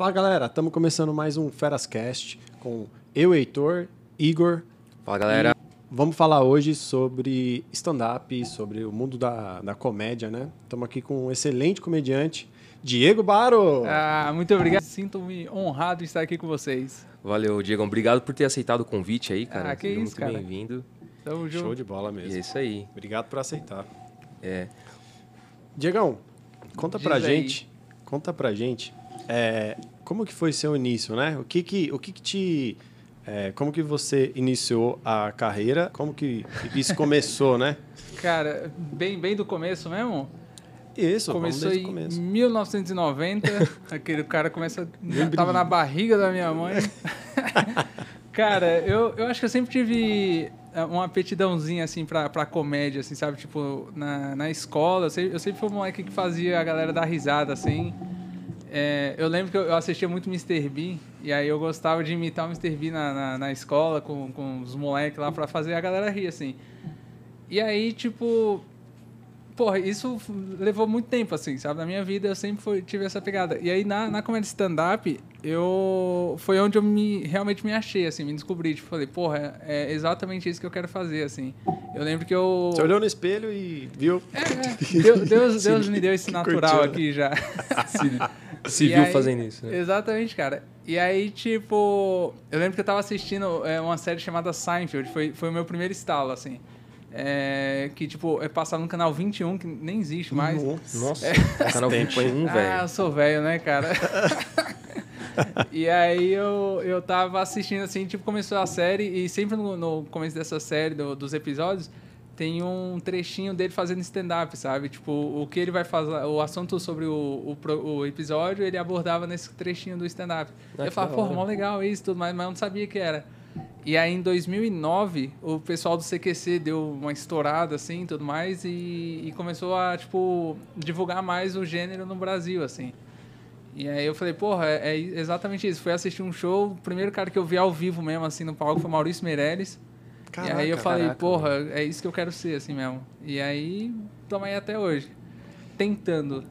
Fala galera, estamos começando mais um Ferascast com eu, Heitor, Igor. Fala galera. Vamos falar hoje sobre stand-up, sobre o mundo da, da comédia, né? Estamos aqui com um excelente comediante, Diego Baro. Ah, muito obrigado. Sinto-me honrado em estar aqui com vocês. Valeu, Diego. Obrigado por ter aceitado o convite aí, cara. Ah, que Seja isso, muito cara. bem-vindo. Tamo junto. Show de bola E mesmo. é isso aí. Obrigado por aceitar. É. Diegão, conta Diz pra aí. gente, conta pra gente, é, como que foi seu início, né? O que que, o que, que te, é, como que você iniciou a carreira? Como que isso começou, né? Cara, bem, bem do começo mesmo. Isso, Começou em começo. 1990. aquele cara começa. Já tava na barriga da minha mãe. cara, eu, eu acho que eu sempre tive é, uma aptidãozinha, assim, pra, pra comédia, assim, sabe? Tipo, na, na escola, eu sempre, eu sempre fui um moleque que fazia a galera dar risada, assim. É, eu lembro que eu assistia muito Mr. Bean, e aí eu gostava de imitar o Mr. Bean na, na, na escola, com, com os moleques lá, pra fazer a galera rir, assim. E aí, tipo, porra, isso levou muito tempo, assim, sabe? Na minha vida eu sempre fui- tive essa pegada. E aí na, na comédia stand-up, eu. Foi onde eu me, realmente me achei, assim, me descobri. Tipo, falei, porra, é, é exatamente isso que eu quero fazer, assim. Eu lembro que eu. Você olhou no espelho e viu? É, é. Deus, Deus, Deus me deu esse natural né? aqui já. Se E viu aí- fazendo isso, né? Exatamente, cara. E aí, tipo, eu lembro que eu tava assistindo é, uma série chamada Seinfeld, foi, foi o meu primeiro estalo, assim. É, que, tipo, é passado no canal 21, que nem existe mais. Nossa, o canal tempo. foi um, Ah, velho. eu sou velho, né, cara? e aí eu, eu tava assistindo assim, tipo, começou a série e sempre no, no começo dessa série, do- dos episódios, tem um trechinho dele fazendo stand-up, sabe? Tipo, o que ele vai fazer, o assunto sobre o, o, o episódio, ele abordava nesse trechinho do stand-up. Ah, eu falava, pô, mó legal isso tudo mais, mas eu não sabia que era. E aí, em 2009, o pessoal do CQC deu uma estourada, assim, e tudo mais, e, e começou a, tipo, divulgar mais o gênero no Brasil, assim. E aí eu falei, porra, é, é exatamente isso. Fui assistir um show, o primeiro cara que eu vi ao vivo mesmo, assim, no palco, foi Maurício Meirelles. Caraca, e aí eu falei, caraca, porra, é isso que eu quero ser, assim mesmo. E aí, tamo aí até hoje. Tentando.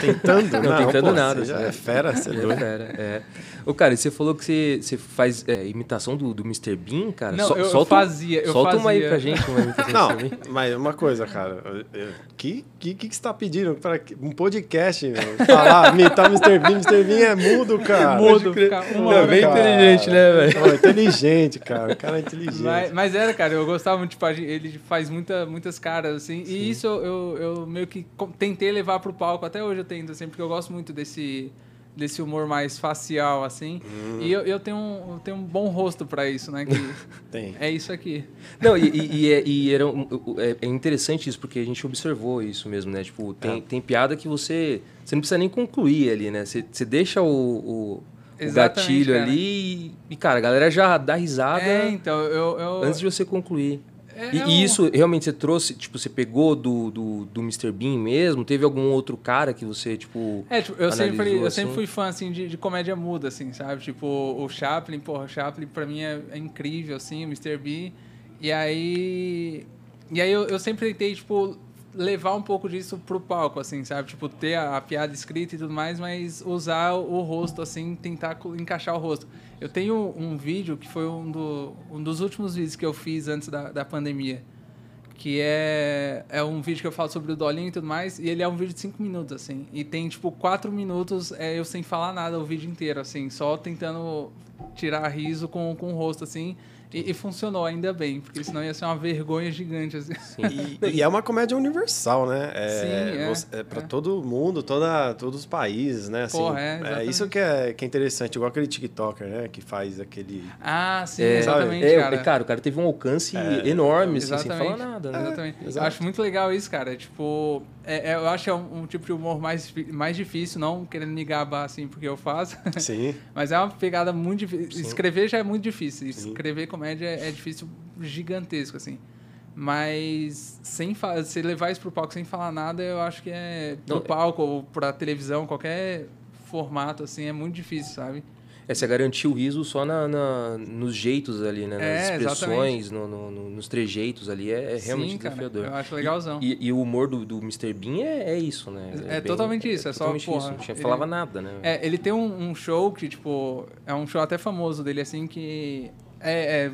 Tentando? Não, tentando pô, nada, Você já é fera, você é É, doido. fera, é. Ô, cara, e você falou que você, você faz é, imitação do, do Mr. Bean, cara? Não, Sol- eu- solta fazia, eu Solta uma aí fazia. pra gente, uma imitação Não, do Mr. Bean. mas uma coisa, cara. eu- eu- Que que, que, você tá pedindo? Para um podcast, meu? Falar, imitar o Mr. Bean. Mr. Bean é mudo, cara. Mudo, Pode crer. fica uma É hora, bem cara. inteligente, né, velho? Inteligente, cara. O cara é inteligente. Mas, mas era, cara, eu gostava muito, tipo, ele faz muita, muitas caras, assim, e isso eu, eu, eu meio que tentei levar pro palco, até hoje eu tento, assim, porque eu gosto muito desse, desse humor mais facial, assim, Hum. e eu, eu, tenho um, eu tenho um bom rosto pra isso, né, que Tem. é isso aqui. Não, e, e- e é, e era um- é, é interessante isso, porque a gente observou isso mesmo, né? Tipo, tem, É. tem piada que você. Você não precisa nem concluir ali, né? Você, você deixa o, o, o Exatamente, gatilho cara. ali e, e, cara, a galera já dá risada É, então, eu... eu antes de você concluir. É, E, é e um- isso realmente você trouxe, tipo, você pegou do, do, do Mr. Bean mesmo? Teve algum outro cara que você, tipo. É, tipo, eu sempre, analisou, eu sempre assim? fui fã, assim, de, de comédia muda, assim, sabe? Tipo, o Chaplin, porra, o Chaplin pra mim é, é incrível, assim, o Mr. B. E aí... E aí eu, eu sempre tentei, tipo, levar um pouco disso pro palco, assim, sabe? Tipo, ter a, a piada escrita e tudo mais, mas usar o, rosto, assim, tentar encaixar o rosto. Eu tenho um vídeo que foi um, do, um dos últimos vídeos que eu fiz antes da, da pandemia que é, é um vídeo que eu falo sobre o Dolinho e tudo mais, e ele é um vídeo de 5 minutos, assim. E tem, tipo, 4 minutos é, eu sem falar nada o vídeo inteiro, assim, só tentando tirar riso com, com o rosto, assim. E, e funcionou, ainda bem, porque senão ia ser uma vergonha gigante, assim. E, e é uma comédia universal, né? É, Sim, é. é pra É. todo mundo, toda, todos os países, né? Assim, Porra, é, exatamente. isso que é, que é interessante, igual aquele TikToker, né? Que faz aquele. Ah, sim, É, exatamente, é, cara. é, cara, o cara teve um alcance É, enorme, assim, sem falar nada, né? Exatamente. Eu acho muito legal isso, cara. Tipo, é- é- eu acho que é um, um tipo de humor mais, mais difícil, não querendo me gabar assim porque eu faço. Sim. Mas é uma pegada muito difícil. Sim. Escrever já é muito difícil. Sim. Escrever comédia é difícil, gigantesco, assim. Mas sem se levar isso pro palco sem falar nada, eu acho que é pro Não, é- palco ou pra televisão, qualquer formato, assim, é muito difícil, sabe? É, você garantiu o riso só na, na- nos jeitos ali, né? Nas É, expressões, no, no- no- nos trejeitos ali. É, é realmente Sim, cara, desafiador. eu acho legalzão. E, e o humor do, do Mr. Bean é, é isso, né? É totalmente isso, é só, totalmente porra, isso. Não tinha, ele- falava nada, né? É, ele tem um, um show que, tipo, é um show até famoso dele, assim, que é, é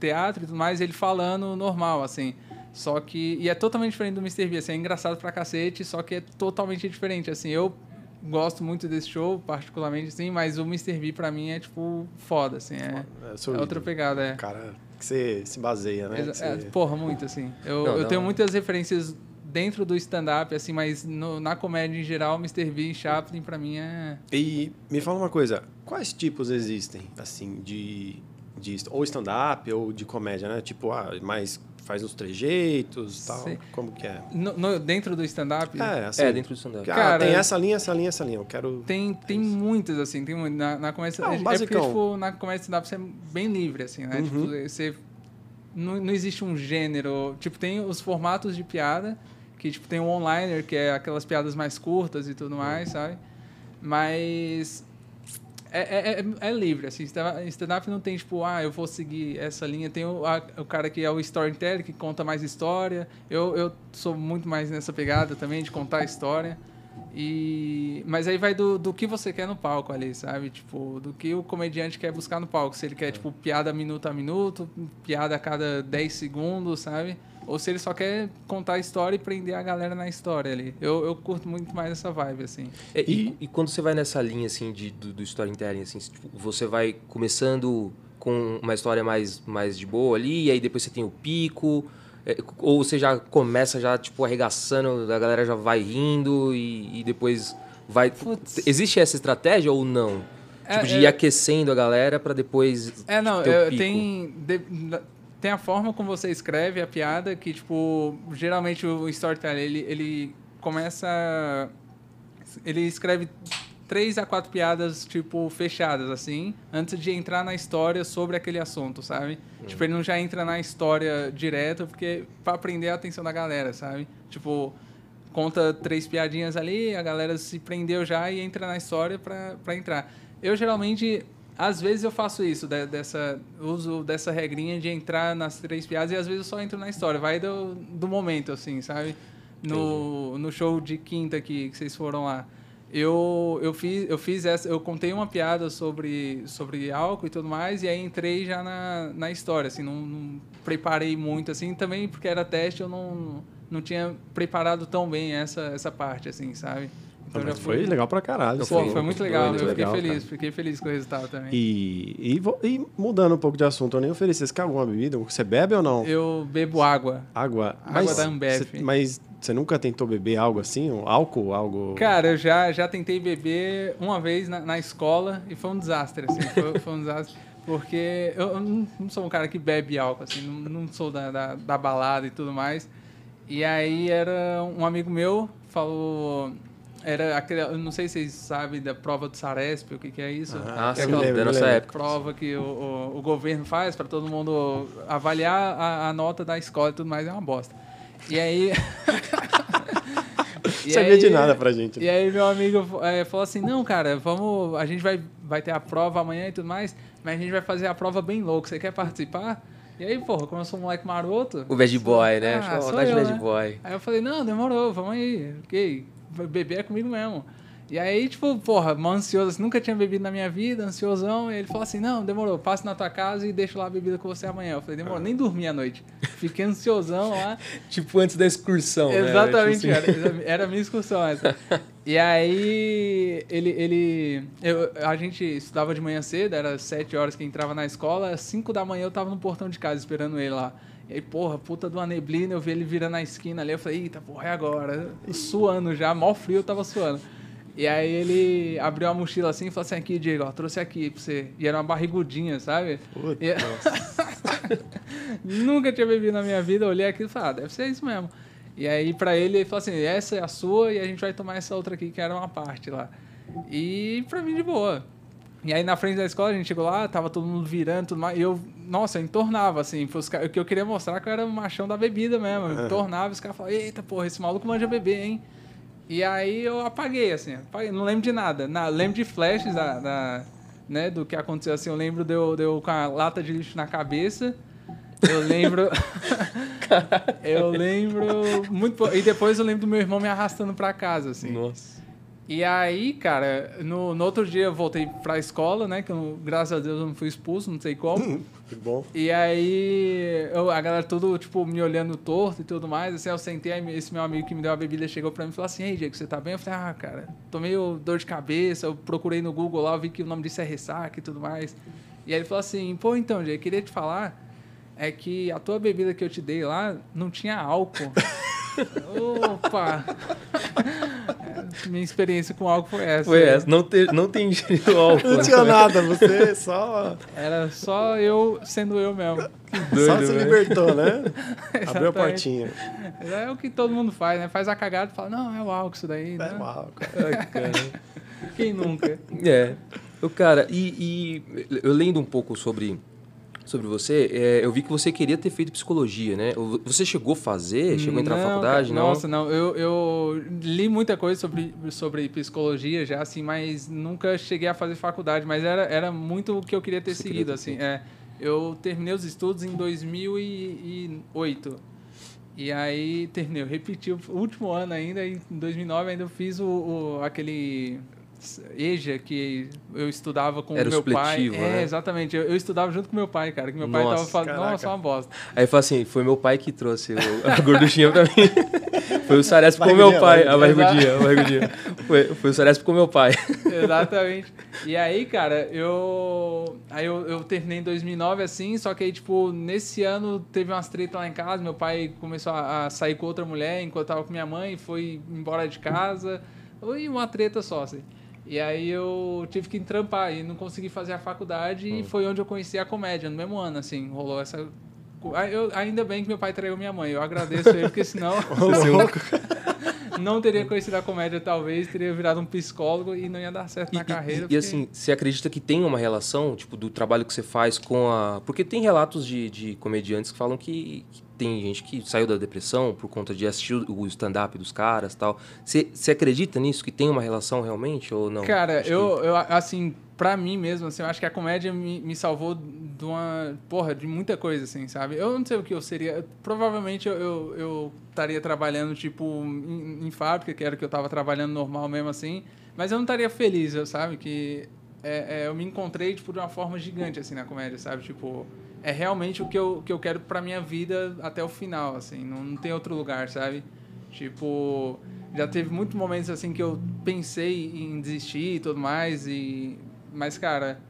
teatro e tudo mais, ele falando normal, assim. Só que. E é totalmente diferente do Mr. B, assim, é engraçado pra cacete, só que é totalmente diferente, assim. Eu gosto muito desse show, particularmente, assim, mas o Mr. B pra mim é, tipo, foda, assim. É, É, é outra pegada, é. Cara, que você se baseia, né? É, você- porra, muito, assim. Eu, Não, eu não, tenho é. muitas referências dentro do stand-up, assim, mas no- na comédia em geral, Mr. B e Chaplin, pra mim, é. E me fala uma coisa, quais tipos existem, assim, de, de ou stand-up ou de comédia, né? Tipo, ah, mais faz uns trejeitos tal, Sei. como que é? No- no- dentro do stand-up, É, assim, É, dentro do stand-up. ah, Cara, tem essa linha, essa linha, essa linha, eu quero... Tem, tem muitas, assim, tem na, na comédia... Ah, um é, é porque, basicão. tipo, na comédia stand-up você é bem livre, assim, né? Uhum. Tipo, você... Não, não existe um gênero... Tipo, tem os formatos de piada, que, tipo, tem o onliner, que é aquelas piadas mais curtas e tudo mais, sabe? Mas... É, é, é, é livre, assim, stand- stand-up não tem, tipo, ah, eu vou seguir essa linha. Tem o, a- o cara que é o storyteller, que conta mais história. Eu, eu sou muito mais nessa pegada também, de contar história. E... Mas aí vai do, do que você quer no palco ali, sabe? Tipo, do que o comediante quer buscar no palco. Se ele quer, tipo, piada minuto a minuto, piada a cada 10 segundos, sabe? Ou se ele só quer contar a história e prender a galera na história ali. Eu, eu curto muito mais essa vibe, assim. É, e, e quando você vai nessa linha assim de, do, do storytelling, assim, tipo, você vai começando com uma história mais, mais de boa ali, e aí depois você tem o pico, é, ou você já começa já tipo arregaçando, a galera já vai rindo e, e depois vai. Putz. Existe essa estratégia ou não? É, tipo, de é- ir aquecendo a galera pra depois. É, não, eu- pico. tem, de- tem a forma como você escreve a piada, que, tipo, geralmente o storyteller, ele, ele começa... Ele escreve três a quatro piadas, tipo, fechadas, assim, antes de entrar na história sobre aquele assunto, sabe? Tipo, ele não já entra na história direto, porque pra prender a atenção da galera, sabe? Tipo, conta três piadinhas ali, a galera se prendeu já e entra na história pra entrar. Eu geralmente, às vezes eu faço isso, de- dessa, uso dessa regrinha de entrar nas três piadas e às vezes eu só entro na história. Vai do, do momento, assim, sabe? No, no show de quinta que, que vocês foram lá. Eu, eu, fiz, eu fiz essa, eu contei uma piada sobre, sobre álcool e tudo mais, e aí entrei já na, na história, assim, não, não preparei muito, assim, também porque era teste, eu não, não tinha preparado tão bem essa, essa parte, assim, sabe? Já mas foi legal pra caralho. Assim. foi muito legal, Muito eu fiquei legal, feliz, cara. fiquei feliz com o resultado também. E, e, e mudando um pouco de assunto, eu nem ofereci. Você quer alguma bebida? Você bebe ou não? Eu bebo água. Água? Água da Ambev. Você, mas você nunca tentou beber algo assim? Um álcool? Algo... Cara, eu já, já tentei beber uma vez na, na escola e foi um desastre, assim, foi, foi um desastre. Porque eu, eu não, não sou um cara que bebe álcool, assim, não, não sou da, da, da balada e tudo mais. E aí era um amigo meu, falou... Era aquele, eu não sei se vocês sabem da prova do Saresp, o que, que é isso. Ah, Que é sim, aquela da nossa lembro. época. prova que o, o, o governo faz para todo mundo avaliar a, a nota da escola e tudo mais, é uma bosta. E aí... Não sabia de nada pra gente. E aí meu amigo eh, falou assim, não, cara, vamos. A gente vai, vai ter a prova amanhã e tudo mais, mas a gente vai fazer a prova bem louco. Você quer participar? E aí, porra, como eu sou um moleque maroto. O bad boy, né? Ah, Acho que é vontade de eu, bad né? boy. Aí eu falei, não, demorou, vamos aí. Ok, beber é comigo mesmo. E aí, tipo, porra, mó ansioso, assim, nunca tinha bebido na minha vida, ansiosão. E ele falou assim: não, demorou, passe na tua casa e deixo lá a bebida com você amanhã. Eu falei, demorou, nem dormi à noite. Fiquei ansiosão lá. Tipo antes da excursão, né? Exatamente, Tipo assim. era, era a minha excursão essa. E aí, ele. ele eu, a gente estudava de manhã cedo, era sete horas que entrava na escola, às cinco da manhã eu tava no portão de casa esperando ele lá. E aí, porra, puta de uma neblina, eu vi ele virando na esquina ali, eu falei, eita, porra, é agora. Suando já, mó frio, eu tava suando. E aí ele abriu a mochila assim e falou assim, aqui, Diego, ó, trouxe aqui pra você. E era uma barrigudinha, sabe? Puta, E- Nunca tinha bebido na minha vida, eu olhei aquilo e falei, ah, deve ser isso mesmo. E aí pra ele, ele falou assim, essa é a sua e a gente vai tomar essa outra aqui, que era uma parte lá. E pra mim de boa. E aí na frente da escola a gente chegou lá, tava todo mundo virando, tudo mais, e eu, nossa, eu entornava, assim, o que eu queria mostrar que eu era o machão da bebida mesmo. Eu entornava e os caras falavam, eita, porra, esse maluco manja beber, hein? E aí eu apaguei, assim, apaguei, não lembro de nada. Na, lembro de flashes da, da, né, do que aconteceu assim. Eu lembro de eu, de eu com a lata de lixo na cabeça. Eu lembro. eu lembro muito. E depois eu lembro do meu irmão me arrastando para casa, assim. Nossa. E aí, cara, no, no outro dia eu voltei pra escola, né? Que eu, graças a Deus eu não fui expulso, não sei como. Que bom. E aí, eu, a galera tudo, tipo, me olhando torto e tudo mais. Assim, eu sentei, aí esse meu amigo que me deu a bebida chegou pra mim e falou assim: Ei, Diego, você tá bem? Eu falei: Ah, cara, tô meio dor de cabeça. Eu procurei no Google lá, eu vi que o nome disso é ressaca e tudo mais. E aí ele falou assim: Pô, então, Diego, queria te falar é que a tua bebida que eu te dei lá não tinha álcool. Opa! Minha experiência com álcool foi essa. Foi essa. Não, ter, não tem álcool. Não tinha nada, você só. Era só eu sendo eu mesmo. Doido, só se libertou, né? Abriu a portinha. É o que todo mundo faz, né? Faz a cagada e fala, não, é o álcool isso daí. É né? o álcool. Ai, cara. Quem nunca? É. O cara, e, e eu lendo um pouco sobre sobre você, é, eu vi que você queria ter feito psicologia, né? Você chegou a fazer? Chegou a entrar não, na faculdade? Não? Nossa, não. Eu, eu li muita coisa sobre, sobre psicologia já, assim, mas nunca cheguei a fazer faculdade. Mas era, era muito o que eu queria ter você seguido, queria ter assim. É, eu terminei os estudos em 2008. E aí terminei, eu repeti o último ano ainda, em 2009 ainda eu fiz o, o aquele EJA, que eu estudava com Era meu pai. Né? É, exatamente. Eu, eu, estudava junto com meu pai, cara. Que meu pai nossa, tava falando, caraca. nossa, uma bosta. Aí fala assim, foi meu pai que trouxe a gorduchinha pra mim. foi o Saresp com meu pai. A barrigudinha, a barrigudinha. Foi, foi o Saresp com meu pai. Exatamente. E aí, cara, eu... Aí eu, eu terminei em 2009, assim, só que aí, tipo, nesse ano teve umas tretas lá em casa. Meu pai começou a, a sair com outra mulher enquanto eu tava com minha mãe, foi embora de casa. E uma treta só, assim. E aí eu tive que trampar e não consegui fazer a faculdade hum. e foi onde eu conheci a comédia, no mesmo ano, assim, rolou essa... Eu, ainda bem que meu pai traiu minha mãe, eu agradeço ele, porque senão... não teria conhecido a comédia, talvez, teria virado um psicólogo e não ia dar certo e, na carreira. E, porque... e, assim, você acredita que tem uma relação, tipo, do trabalho que você faz com a... Porque tem relatos de, de comediantes que falam que, que tem gente que saiu da depressão por conta de assistir o stand-up dos caras tal. Você acredita nisso? Que tem uma relação realmente ou não? Cara, eu, que... eu, assim, pra mim mesmo, assim, eu acho que a comédia me, me salvou de uma. Porra, de muita coisa, assim, sabe? Eu não sei o que eu seria. Provavelmente eu, eu, eu estaria trabalhando, tipo, em, em, fábrica, que era o que eu tava trabalhando normal mesmo, assim. Mas eu não estaria feliz, sabe? Que é, é, eu me encontrei, tipo, de uma forma gigante, assim, na comédia, sabe? Tipo é realmente o que eu, que eu quero pra minha vida até o final, assim. Não, não tem outro lugar, sabe? Tipo, já teve muitos momentos, assim, que eu pensei em desistir e tudo mais, e... Mas, cara,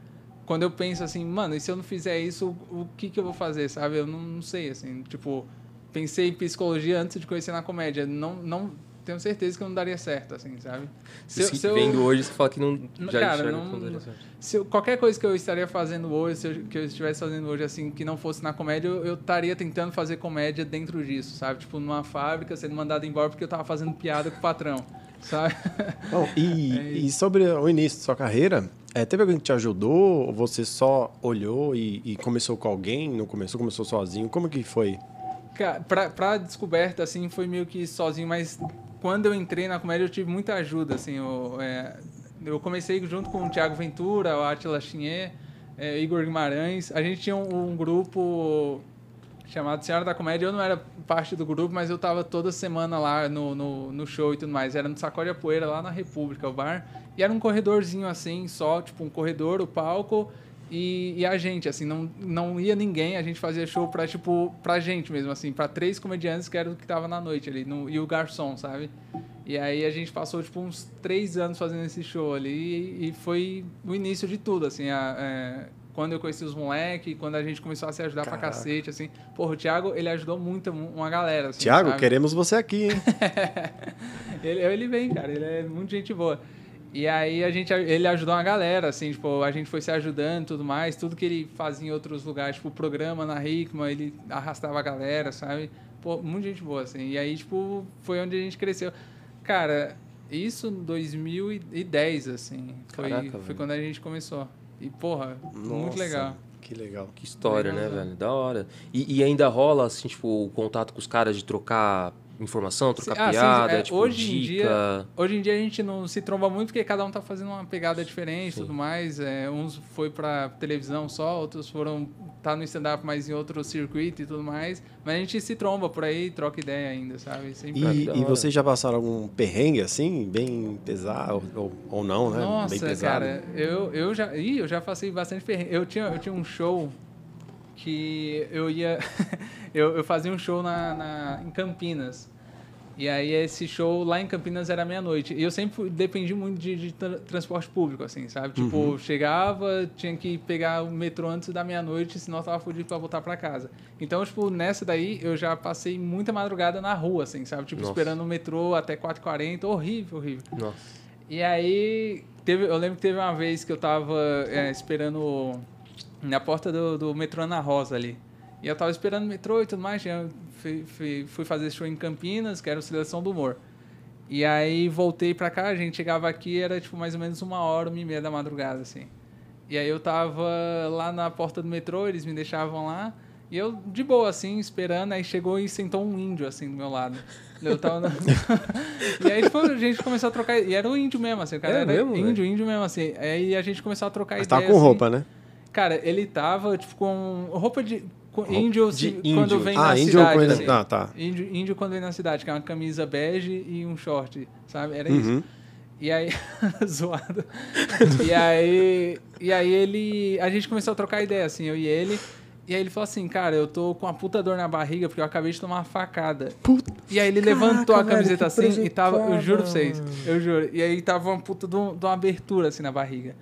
quando eu penso assim, mano, e se eu não fizer isso, o, que que eu vou fazer, sabe? Eu não, não sei, assim, tipo... Pensei em psicologia antes de conhecer na comédia. Não, não tenho certeza que não daria certo, assim, sabe? Se, se, se eu, vendo hoje, você fala que não já cara, não, não daria certo. Se eu, qualquer coisa que eu estaria fazendo hoje, se eu, que eu estivesse fazendo hoje, assim, que não fosse na comédia, eu, eu estaria tentando fazer comédia dentro disso, sabe? Tipo, numa fábrica, sendo mandado embora porque eu estava fazendo piada com o patrão, sabe? Bom, e, é e sobre o início da sua carreira, é, teve alguém que te ajudou? Ou você só olhou e, e começou com alguém? Não começou, começou sozinho? Como que foi? Pra, pra descoberta, assim, foi meio que sozinho, mas quando eu entrei na comédia, eu tive muita ajuda, assim, eu, é, eu comecei junto com o Thiago Ventura, o Atila Chinê, é, Igor Guimarães, a gente tinha um, um, grupo chamado Senhora da Comédia, eu não era parte do grupo, mas eu tava toda semana lá no, no, no show e tudo mais, era no Sacode a Poeira, lá na República, o bar, e era um corredorzinho assim, só, tipo um corredor, o palco, e, e, a gente, assim, não, não ia ninguém, a gente fazia show pra, tipo, pra gente mesmo, assim, pra três comediantes que era o que tava na noite ali, no, e o garçom, sabe? E aí a gente passou, tipo, uns três anos fazendo esse show ali e, e foi o início de tudo, assim, a, é, quando eu conheci os moleques, quando a gente começou a se ajudar Caraca. pra cacete, assim. Porra, o Thiago, ele ajudou muito uma galera, assim, Thiago, sabe? queremos você aqui, hein? ele, ele vem, cara, ele é muito gente boa. E aí a gente, ele ajudou uma galera, assim, tipo, a gente foi se ajudando e tudo mais. Tudo que ele fazia em outros lugares, tipo, o programa na Hickman, ele arrastava a galera, sabe? Pô, muita gente boa, assim. E aí, tipo, foi onde a gente cresceu. Cara, isso em 2010, assim. Foi, Caraca, foi quando a gente começou. E, porra, Nossa, muito legal. Que legal. Que história, legal, né, velho? Da hora. E, e ainda rola, assim, tipo, o contato com os caras de trocar informação, trocar Ah, sim, piada, é, tipo, hoje em dica. dia- Hoje em dia a gente não se tromba muito porque cada um tá fazendo uma pegada diferente e Sim. tudo mais. É, uns foi pra televisão só, outros foram tá no stand-up, mas em outro circuito e tudo mais. Mas a gente se tromba por aí, troca ideia ainda, sabe? Sempre. E, e vocês já passaram algum perrengue assim, bem pesado, ou, ou não, né? Nossa, bem pesado. cara, eu, eu já. Ih, eu já passei bastante perrengue. Eu tinha, eu tinha um show que eu ia. eu, eu fazia um show na, na- em Campinas. E aí esse show lá em Campinas era meia-noite. E eu sempre dependi muito de, de tra- transporte público, assim, sabe? Tipo, chegava, tinha que pegar o metrô antes da meia-noite, senão eu tava fudido pra voltar pra casa. Então, tipo, nessa daí eu já passei muita madrugada na rua, assim, sabe? Tipo, Nossa. esperando o metrô até 4h40. Horrível, horrível. Nossa. E aí, teve, eu lembro que teve uma vez que eu tava é, esperando na porta do, do metrô Ana Rosa ali. E eu tava esperando o metrô e tudo mais. fui, fui, fui fazer show em Campinas, que era o Seleção do Humor. E aí voltei pra cá, a gente chegava aqui, era tipo mais ou menos uma hora, uma e meia da madrugada, assim. E aí eu tava lá na porta do metrô, eles me deixavam lá. E eu, de boa, assim, esperando, aí chegou e sentou um índio, assim, do meu lado. Eu tava... na- e aí, tipo, a gente começou a trocar... E era o índio mesmo, assim, o cara É era mesmo, índio, índio mesmo, assim. Aí a gente começou a trocar Mas ideia, tava com assim. roupa, né? Cara, ele tava, tipo, com roupa de... índio, de índio. quando vem ah, na índio cidade, coisa... assim. Ah, tá. Índio, índio quando vem na cidade, que é uma camisa bege e um short, sabe? Era isso. Uhum. E aí, zoado. E aí, e aí ele, a gente começou a trocar ideia, assim, eu e ele. E aí ele falou assim, cara, eu tô com uma puta dor na barriga porque eu acabei de tomar uma facada. Puta. E aí ele levantou a velho, camiseta que assim e tava, eu juro pra vocês, eu juro. E aí tava uma puta de uma abertura assim na barriga.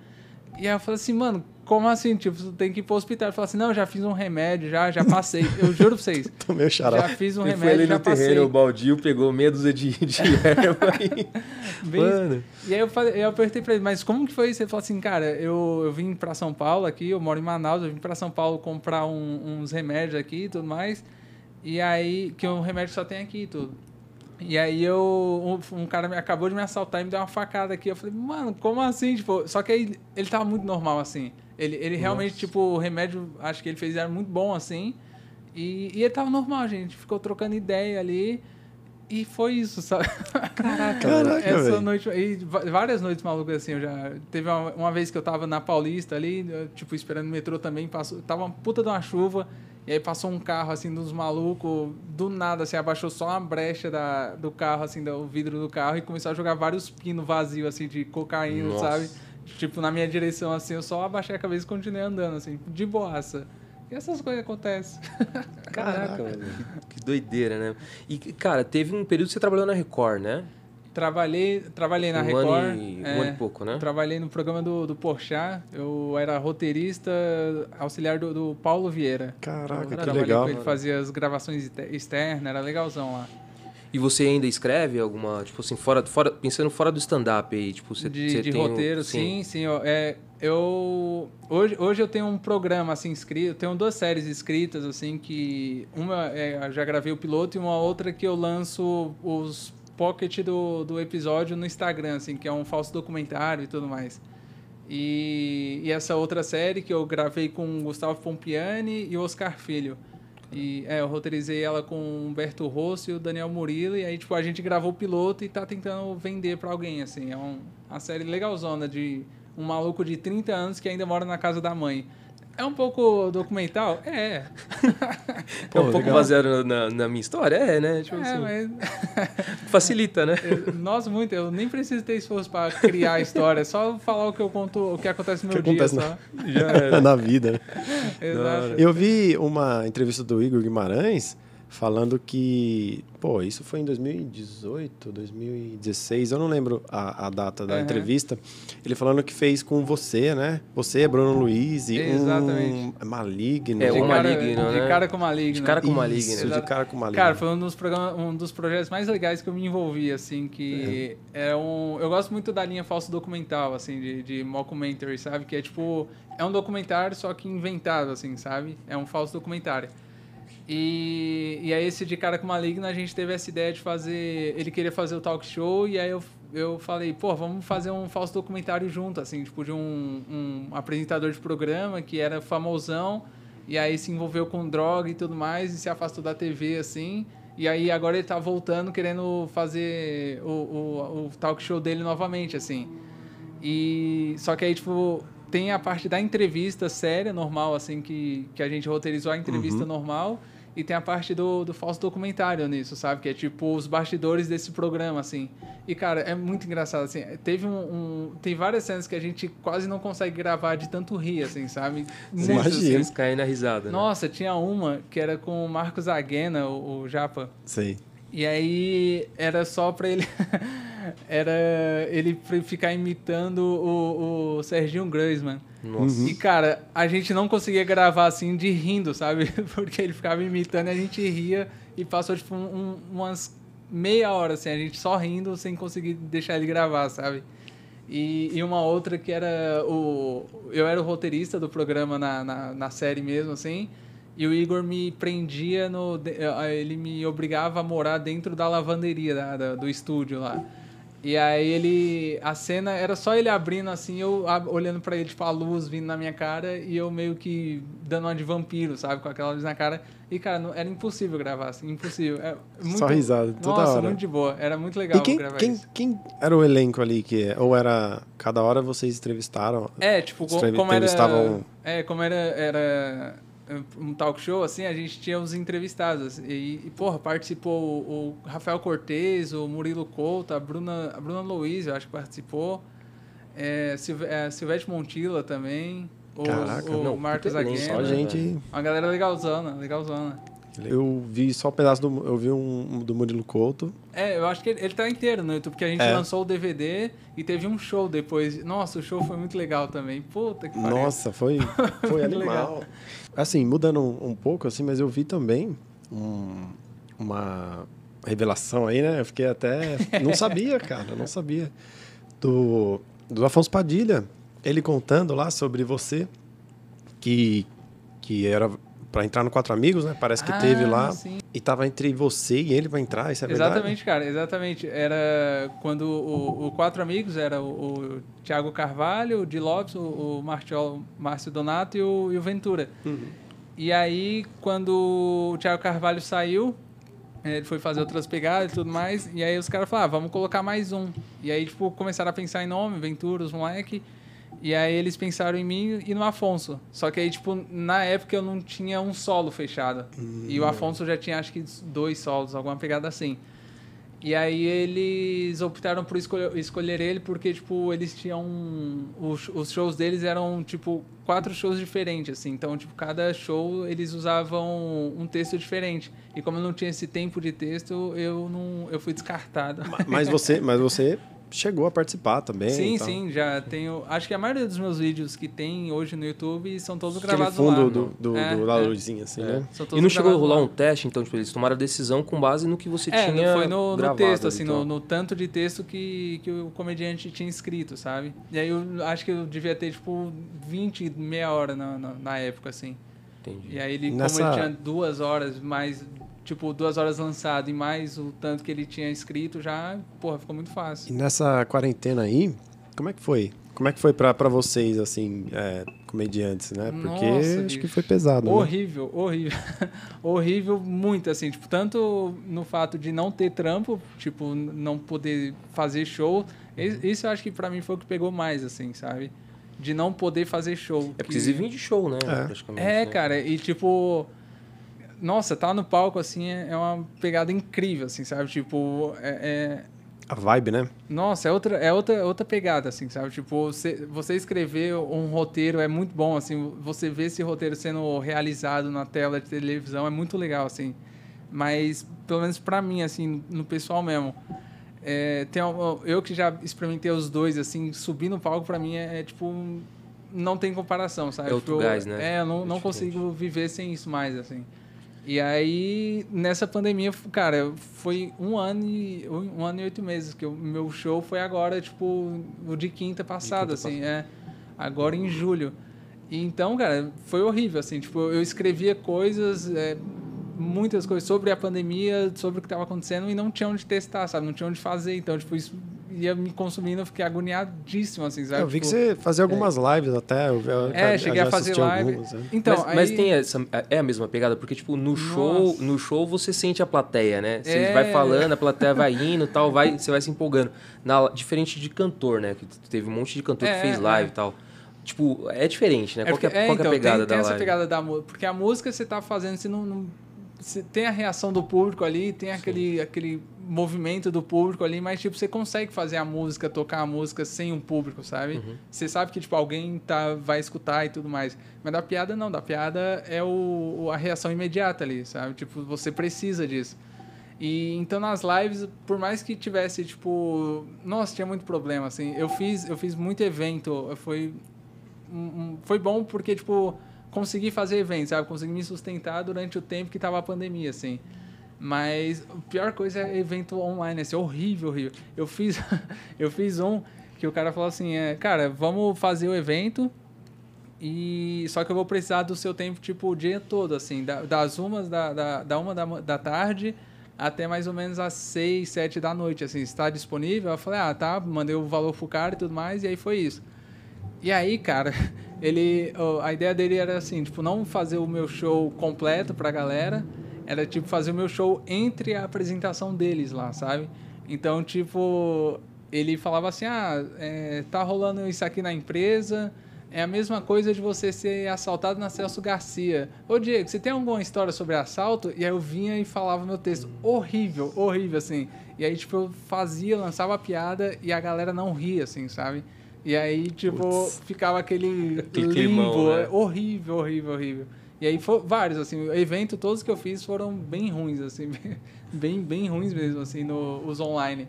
E aí eu falei assim, mano, como assim? Tipo, você tem que ir pro hospital. Ele falou assim, não, já fiz um remédio, já, já passei. Eu juro pra vocês. Tomei o Já xarope. fiz um Ele foi remédio, ali já no terreno, passei. o baldio, pegou meia dúzia de, de erva e... Mano. E aí eu, falei, eu perguntei pra ele, mas como que foi isso? Ele falou assim, cara, eu, eu vim pra São Paulo aqui, eu moro em Manaus, eu vim pra São Paulo comprar um- uns remédios aqui e tudo mais. E aí, que um remédio só tem aqui e tudo. E aí eu, um, um cara me, acabou de me assaltar e me deu uma facada aqui. Eu falei, mano, como assim? Tipo, só que aí ele tava muito normal, assim. Ele, ele realmente, tipo, o remédio, acho que ele fez era muito bom, assim. E, e ele tava normal, gente. Ficou trocando ideia ali. E foi isso, sabe? Caraca, Caraca, Essa velho. noite. E várias noites malucas assim, eu já. Teve uma, uma vez que eu tava na Paulista ali, eu, tipo, esperando o metrô também, passou, tava uma puta de uma chuva, e aí passou um carro assim dos malucos, do nada, assim, abaixou só uma brecha da, do carro, assim, do vidro do carro, e começou a jogar vários pinos vazios, assim, de cocaína, Nossa. sabe? Tipo, na minha direção, assim, eu só abaixei a cabeça e continuei andando, assim, de boaça. E essas coisas acontecem. Caraca, velho. Que, que doideira, né? E, cara, teve um período que você trabalhou na Record, né? Trabalhei, trabalhei na um Record. Ano e, é, um ano e pouco, né? Trabalhei no programa do, do Porchat. Eu era roteirista auxiliar do, do Paulo Vieira. Caraca, que Trabalhei legal. com ele, fazia as gravações exter- externas, era legalzão lá. E você ainda escreve alguma, tipo assim, fora, fora pensando fora do stand-up aí, tipo, você, de você de tem um- roteiro, sim, sim. ó, é, eu hoje, hoje eu tenho um programa assim escrito, eu tenho duas séries escritas assim que uma é, eu já gravei o piloto e uma outra que eu lanço os pocket do, do episódio no Instagram, assim, que é um falso documentário e tudo mais. E, e essa outra série que eu gravei com o Gustavo Pompiani e o Oscar Filho. E é, eu roteirizei ela com o Humberto Rosso e o Daniel Murilo. E aí, tipo, a gente gravou o piloto e tá tentando vender pra alguém, assim. É um, uma série legalzona de um maluco de 30 anos que ainda mora na casa da mãe. É um pouco documental? É. é um Pô, pouco legal. baseado na, na minha história, é, né? Tipo é, assim, mas... facilita, né? eu- Nossa, muito. Eu nem preciso ter esforço pra criar a história. É só falar o que eu conto, o que acontece no meu que dia. acontece Só. Já era. Na vida. né? Exato. Eu vi uma entrevista do Igor Guimarães falando que, pô, isso foi em 2018, 2016, eu não lembro a, a data da Aham. entrevista. Ele falando que fez com você, né? Você, Bruno Luiz e Exatamente. um maligno. É, de, um cara, maligno, de né? cara com maligno. De cara com maligno, Isso, de cara com maligno. Cara, foi um dos, programas, um dos projetos mais legais que eu me envolvi, assim, que é, um... Eu gosto muito da linha falso documental, assim, de, de mockumentary, sabe? Que é, tipo, é um documentário, só que inventado, assim, sabe? É um falso documentário. E, e aí esse de cara com maligno, a gente teve essa ideia de fazer... Ele queria fazer o talk show, e aí eu, eu falei, pô, vamos fazer um falso documentário junto, assim, tipo, de um, um apresentador de programa que era famosão, e aí se envolveu com droga e tudo mais, e se afastou da TV, assim. E aí agora ele tá voltando querendo fazer o, o, o talk show dele novamente, assim. E só que aí, tipo, tem a parte da entrevista séria, normal, assim, que, que a gente roteirizou a entrevista Uhum. normal. E tem a parte do, do falso documentário nisso, sabe? Que é tipo os bastidores desse programa, assim. E, cara, é muito engraçado, assim. Teve um, um- Tem várias cenas que a gente quase não consegue gravar de tanto rir, assim, sabe? Muitas, Imagina. assim. Eles caem na risada. né? Nossa, tinha uma que era com o Marcos Aguena, o, o Japa. Sei. E aí era só pra ele. era ele pra ficar imitando o, o Serginho Groisman. Nossa. E, cara, a gente não conseguia gravar assim de rindo, sabe? Porque ele ficava imitando e a gente ria e passou, tipo, um- umas meia hora, assim, a gente só rindo sem conseguir deixar ele gravar, sabe? E, e uma outra que era o. Eu era o roteirista do programa na, na, na série mesmo, assim. E o Igor me prendia no. eh, Ele me obrigava a morar dentro da lavanderia da, da- do estúdio lá. E aí ele. A cena era só ele abrindo assim, eu olhando pra ele, tipo, a luz vindo na minha cara e eu meio que dando uma de vampiro, sabe? Com aquela luz na cara. E, cara, não, era impossível gravar assim, impossvel. É muito, Só risada, toda Nossa, hora. muito de boa. Era muito legal E quem, gravar quem, isso. quem era o elenco ali que ou era cada hora vocês entrevistaram? É, tipo, co- Entrev- como era. É, como era, era um talk show, assim, a gente tinha os entrevistados. E, e, porra, participou o, o Rafael Cortez, o Murilo Couto, a Bruna, a Bruna Luiz, eu acho que participou. É, Silve, é, Silvete Montilla também. O, Caraca, o não, Marcos Aguena. Só gente. Uma galera legalzona, legalzona. Eu vi só um pedaço do. Eu vi um do Murilo Couto. É, eu acho que ele, ele tá inteiro no YouTube, porque a gente É. lançou o DVD e teve um show depois. Nossa, o show foi muito legal também. Puta que pariu. Nossa, foi, foi animal. Assim, mudando um, um pouco, assim, mas eu vi também um- uma revelação aí, né? Eu fiquei até. Não sabia, cara, não sabia. Do, do Afonso Padilha. Ele contando lá sobre você, que, que era para entrar no Quatro Amigos, né? Parece que Ah, teve lá. sim. E tava entre você e ele para entrar, isso é verdade? Exatamente, cara, exatamente. Era quando o, o Quatro Amigos era o, o Thiago Carvalho, o Di Lopes, o, o Martiol, Márcio Donato e o, e o Ventura. E aí, quando o Thiago Carvalho saiu, eh, ele foi fazer outras pegadas e tudo mais, e aí os caras falaram, ah, vamos colocar mais um. E aí, tipo, começaram a pensar em nome, Ventura, os moleque. E aí eles pensaram em mim e no Afonso. Só que aí, tipo, na época eu não tinha um solo fechado. E o Afonso já tinha, acho que, dois solos, alguma pegada assim. E aí eles optaram por escolher, escolher ele porque, tipo, eles tinham... Os, os shows deles eram, tipo, quatro shows diferentes, assim. Então, tipo, cada show eles usavam um texto diferente. E como eu não tinha esse tempo de texto, eu não eu fui descartado. Mas você, mas você chegou a participar também. Sim, e tal. sim, já tenho. Acho que a maioria dos meus vídeos que tem hoje no YouTube são todos Aquele gravados fundo lá. do, do, É, do- da é. luzinha, assim, É. né? São E não chegou a rolar lá. um teste, então, tipo, eles tomaram a decisão com base no que você É, tinha foi no, no gravado texto, ali, assim, então. no, no tanto de texto que, que o comediante tinha escrito, sabe? E aí eu acho que eu devia ter, tipo, 20, meia hora na, na, na época, assim. Entendi. E aí ele, Nessa- como ele tinha duas horas, mais, tipo, duas horas lançado e mais o tanto que ele tinha escrito, já, porra, ficou muito E fácil. nessa quarentena aí, como é que foi? Como é que foi pra, pra vocês, assim, é, comediantes, né? Porque Nossa, acho bicho. que foi pesado, né? Horrível, horrível. horrível muito, assim, tipo, tanto no fato de não ter trampo, tipo, não poder fazer show. E- Isso eu acho que pra mim foi o que pegou mais, assim, sabe? De não poder fazer show. É que- preciso vir de show, né? É. É, né? cara, e tipo. Nossa, tá no palco, assim, é é uma pegada incrível, assim, sabe? Tipo, é- é, A vibe, né? nossa, é outra, é outra, outra pegada, assim, sabe? Tipo, você, você escrever um roteiro é muito bom, assim, você ver esse roteiro sendo realizado na tela de televisão é muito legal, assim. Mas, pelo menos pra mim, assim, no pessoal mesmo, é, tem, eu que já experimentei os dois, assim, subir no palco pra mim é, é, tipo, não tem comparação, sabe? É outro Tipo, gás, né? É, eu não, É não consigo viver sem isso mais, assim. E aí, nessa pandemia, cara, foi um ano e, um ano e oito meses, que o meu show foi agora, tipo, o de quinta passada, quinta assim, é. Agora em julho. E então, cara, foi horrível, assim, tipo, eu escrevia coisas, é, muitas coisas sobre a pandemia, sobre o que estava acontecendo e não tinha onde testar, sabe? Não tinha onde fazer. Então, tipo, isso ia me consumindo, eu fiquei agoniadíssimo, assim, sabe? Eu vi que Tipo, você fazia algumas lives até. Eu, eu, É, eu cheguei a fazer live. algumas, né? Então, mas, mas aí- tem essa. É a mesma pegada? Porque, tipo, no show, no show você sente a plateia, né? Você É. vai falando, a plateia vai indo tal, vai, você vai se empolgando. Na, diferente de cantor, né? Que teve um monte de cantor É, que fez é. live e tal. Tipo, é diferente, né? Qual, que é, qual que é a então, pegada tem, tem da essa live? pegada da música. Porque a música você tá fazendo, você não. não- tem a reação do público ali, tem aquele, aquele movimento do público ali, mas tipo, você consegue fazer a música, tocar a música sem um público, sabe? Uhum. Você sabe que tipo, alguém tá, vai escutar e tudo mais. Mas da piada não, da piada é o, a reação imediata ali, sabe? Tipo, você precisa disso. E então nas lives, por mais que tivesse, tipo, nossa, tinha muito problema, assim. Eu fiz, eu fiz muito evento, foi um- um- foi bom porque, tipo, consegui fazer eventos, sabe? Consegui me sustentar durante o tempo que tava a pandemia, assim. Mas a pior coisa é evento online, assim, horrível, horrível. Eu fiz, eu fiz um que o cara falou assim, é, cara, vamos fazer o evento e só que eu vou precisar do seu tempo, tipo, o dia todo, assim, da- das umas da, da, da uma da, da tarde até mais ou menos às seis, sete da noite, assim, está disponível? Eu falei, ah, tá, mandei o valor pro cara e tudo mais, e aí foi isso. E aí, cara, ele, a ideia dele era assim, tipo, não fazer o meu show completo pra galera, era tipo fazer o meu show entre a apresentação deles lá, sabe? Então, tipo, ele falava assim, ah, é, tá rolando isso aqui na empresa, é a mesma coisa de você ser assaltado na Celso Garcia. Ô, Diego, você tem alguma história sobre assalto? E aí eu vinha e falava meu texto. Horrível, horrível, assim. E aí, tipo, eu fazia, lançava a piada e a galera não ria, assim, sabe? E aí, tipo, ficava aquele, Aquele limbo. climão, né? Horrível, horrível, horrível. E aí, foi, vários, assim, evento, todos que eu fiz foram bem ruins, assim, bem, bem ruins mesmo, assim, no, os online.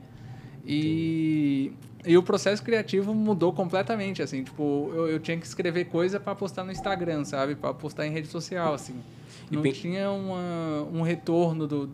E, e o processo criativo mudou completamente, assim, tipo, eu, eu tinha que escrever coisa para postar no Instagram, sabe? Para postar em rede social, assim. E Não pen- tinha uma, um retorno do,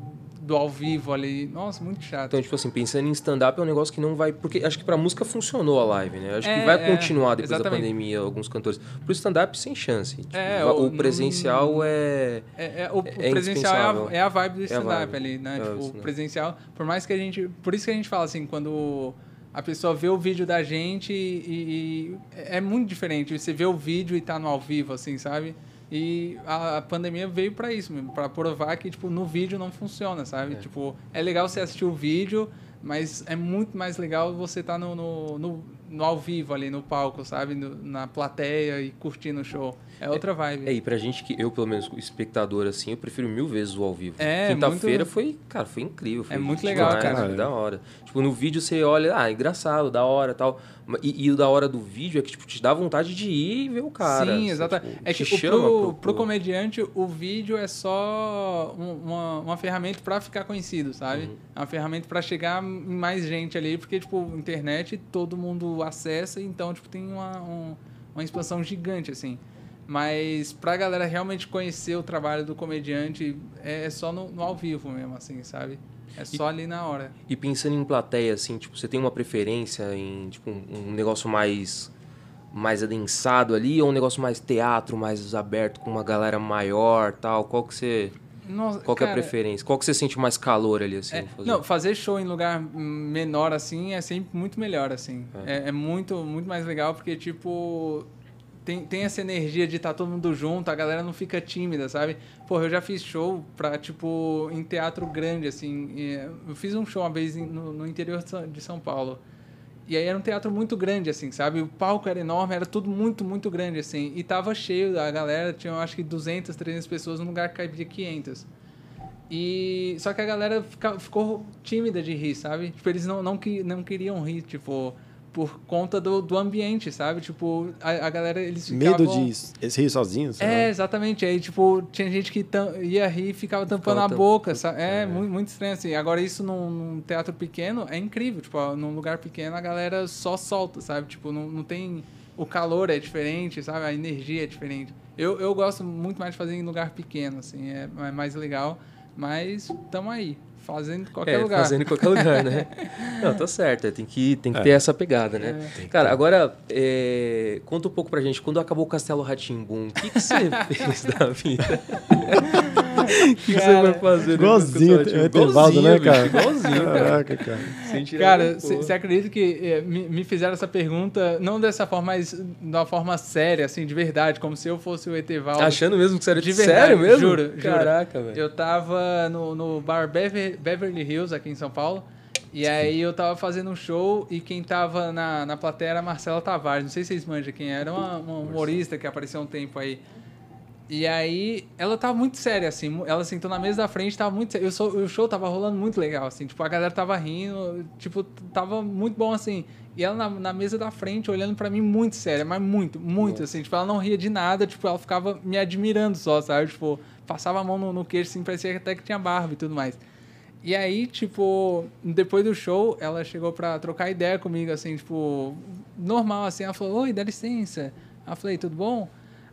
do ao vivo ali. Nossa, muito chato. Então, tipo assim, pensando em stand-up é um negócio que não vai. Porque acho que pra música funcionou a live, né? Acho É, que vai é, continuar depois da exatamente. pandemia, alguns cantores. Pro stand-up, sem chance. Tipo, É, o- o presencial é. É, é, o, o É presencial é a, é a vibe do É stand-up ali, né? É, tipo, o presencial, por mais que a gente. Por isso que a gente fala assim, quando a pessoa vê o vídeo da gente e, e é muito diferente. Você vê o vídeo e tá no ao vivo, assim, sabe? E a, pandemia veio pra isso mesmo, pra provar que, tipo, no vídeo não funciona, sabe? Tipo, é legal você assistir o vídeo, mas é muito mais legal você estar no, no, no, no ao vivo ali, no palco, sabe? No- na plateia e curtindo o show. É outra vibe. É, e pra gente que, eu, pelo menos, espectador, assim, eu prefiro mil vezes o ao vivo. É, Quinta-feira muito- foi, cara, foi incrível. Foi É muito demais, legal, cara. Foi da hora. Tipo, no vídeo você olha, ah, engraçado, da hora tal. E, e o da hora do vídeo é que, tipo, te dá vontade de ir e ver o cara. Sim, assim, exatamente. tipo, é que chama pro, pro comediante, o vídeo é só um- uma, uma ferramenta para ficar conhecido, sabe? Uhum. É uma ferramenta para chegar em mais gente ali, porque, tipo, internet todo mundo acessa, então, tipo, tem uma, um- uma expansão gigante, assim. Mas pra galera realmente conhecer o trabalho do comediante, é só no, no ao vivo mesmo, assim, sabe? É só ali na hora. E pensando em plateia, assim, tipo, você tem uma preferência em, tipo, um, um negócio mais mais adensado ali ou um negócio mais teatro, mais aberto com uma galera maior, tal? Qual que você Nossa, qual que é a cara, preferência? Qual que você sente mais calor ali assim? É, fazer? não, fazer show em lugar menor assim é sempre muito melhor, assim. É, é muito, muito mais legal porque, tipo, tem, tem essa energia de estar todo mundo junto, a galera não fica tímida, sabe? Porra, eu já fiz show pra, tipo, em teatro grande, assim. e, Eu fiz um show uma vez no, no interior de São- Paulo. E aí era um teatro muito grande, assim, sabe? O palco era enorme, era tudo muito, muito grande, assim. E tava cheio, a galera tinha, acho que 200, 300 pessoas num lugar que cabia 500. E só que a galera fica- ficou tímida de rir, sabe? Tipo, eles não, não, não queriam rir, tipo, por conta do, do ambiente, sabe? Tipo, a, a galera, eles ficavam... Medo de eles rir sozinhos? É, exatamente. Aí, tipo, tinha gente que ia rir e ficava tampando Ficava a boca, sabe? É, É. Muito, muito estranho, assim. Agora, isso num, num teatro pequeno é incrível. Tipo, num lugar pequeno a galera só solta, sabe? Tipo, não, não tem... O calor é diferente, sabe? A energia é diferente. Eu, eu gosto muito mais de fazer em lugar pequeno, assim. É, é mais legal. Mas tamo aí, fazendo em qualquer é, lugar. fazendo em qualquer lugar, né? Não, tá certo. é, Tem que, tem que É. ter essa pegada, né? É. Cara, agora, é, conta um pouco pra gente. Quando acabou o Castelo Ratimbum, o que, que você fez da vida? O que, que você vai fazer? Igualzinho, que eu é Etevaldo, né, Igualzinho, cara? Igualzinho, cara. Caraca, cara. Cara, você acredita que eh, me, me fizeram essa pergunta, não dessa forma, mas de uma forma séria, assim, de verdade, como se eu fosse o Etevaldo. Achando mesmo que você era De verdade, sério mesmo? juro, juro. Caraca, velho. Eu tava no, no bar Bever- Beverly Hills, aqui em São Paulo. E aí eu tava fazendo um show e quem tava na, na plateia era a Marcela Tavares. Não sei se vocês manjam quem era. Uma, uma humorista que apareceu um tempo aí. E aí ela tava muito séria, assim. Ela sentou na mesa da frente, tava muito séria. Eu sou- o show tava rolando muito legal, assim. Tipo, a galera tava rindo. Tipo, tava muito bom, assim. E ela na, na mesa da frente, olhando pra mim muito séria. Mas muito, muito, assim. Tipo, ela não ria de nada. Tipo, ela ficava me admirando só, sabe? Tipo, passava a mão no, no queixo, assim, parecia até que tinha barba e tudo mais. E aí, tipo, depois do show, ela chegou pra trocar ideia comigo, assim, tipo, normal, assim. Ela falou, oi, dá licença. Eu falei, tudo bom?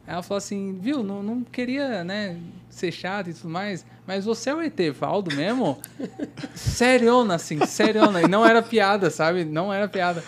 Ela falou assim, viu, não, não queria, né, ser chato e tudo mais, mas você é o Etevaldo mesmo? Seriona, assim, seriona. E não era piada, sabe? Não era piada.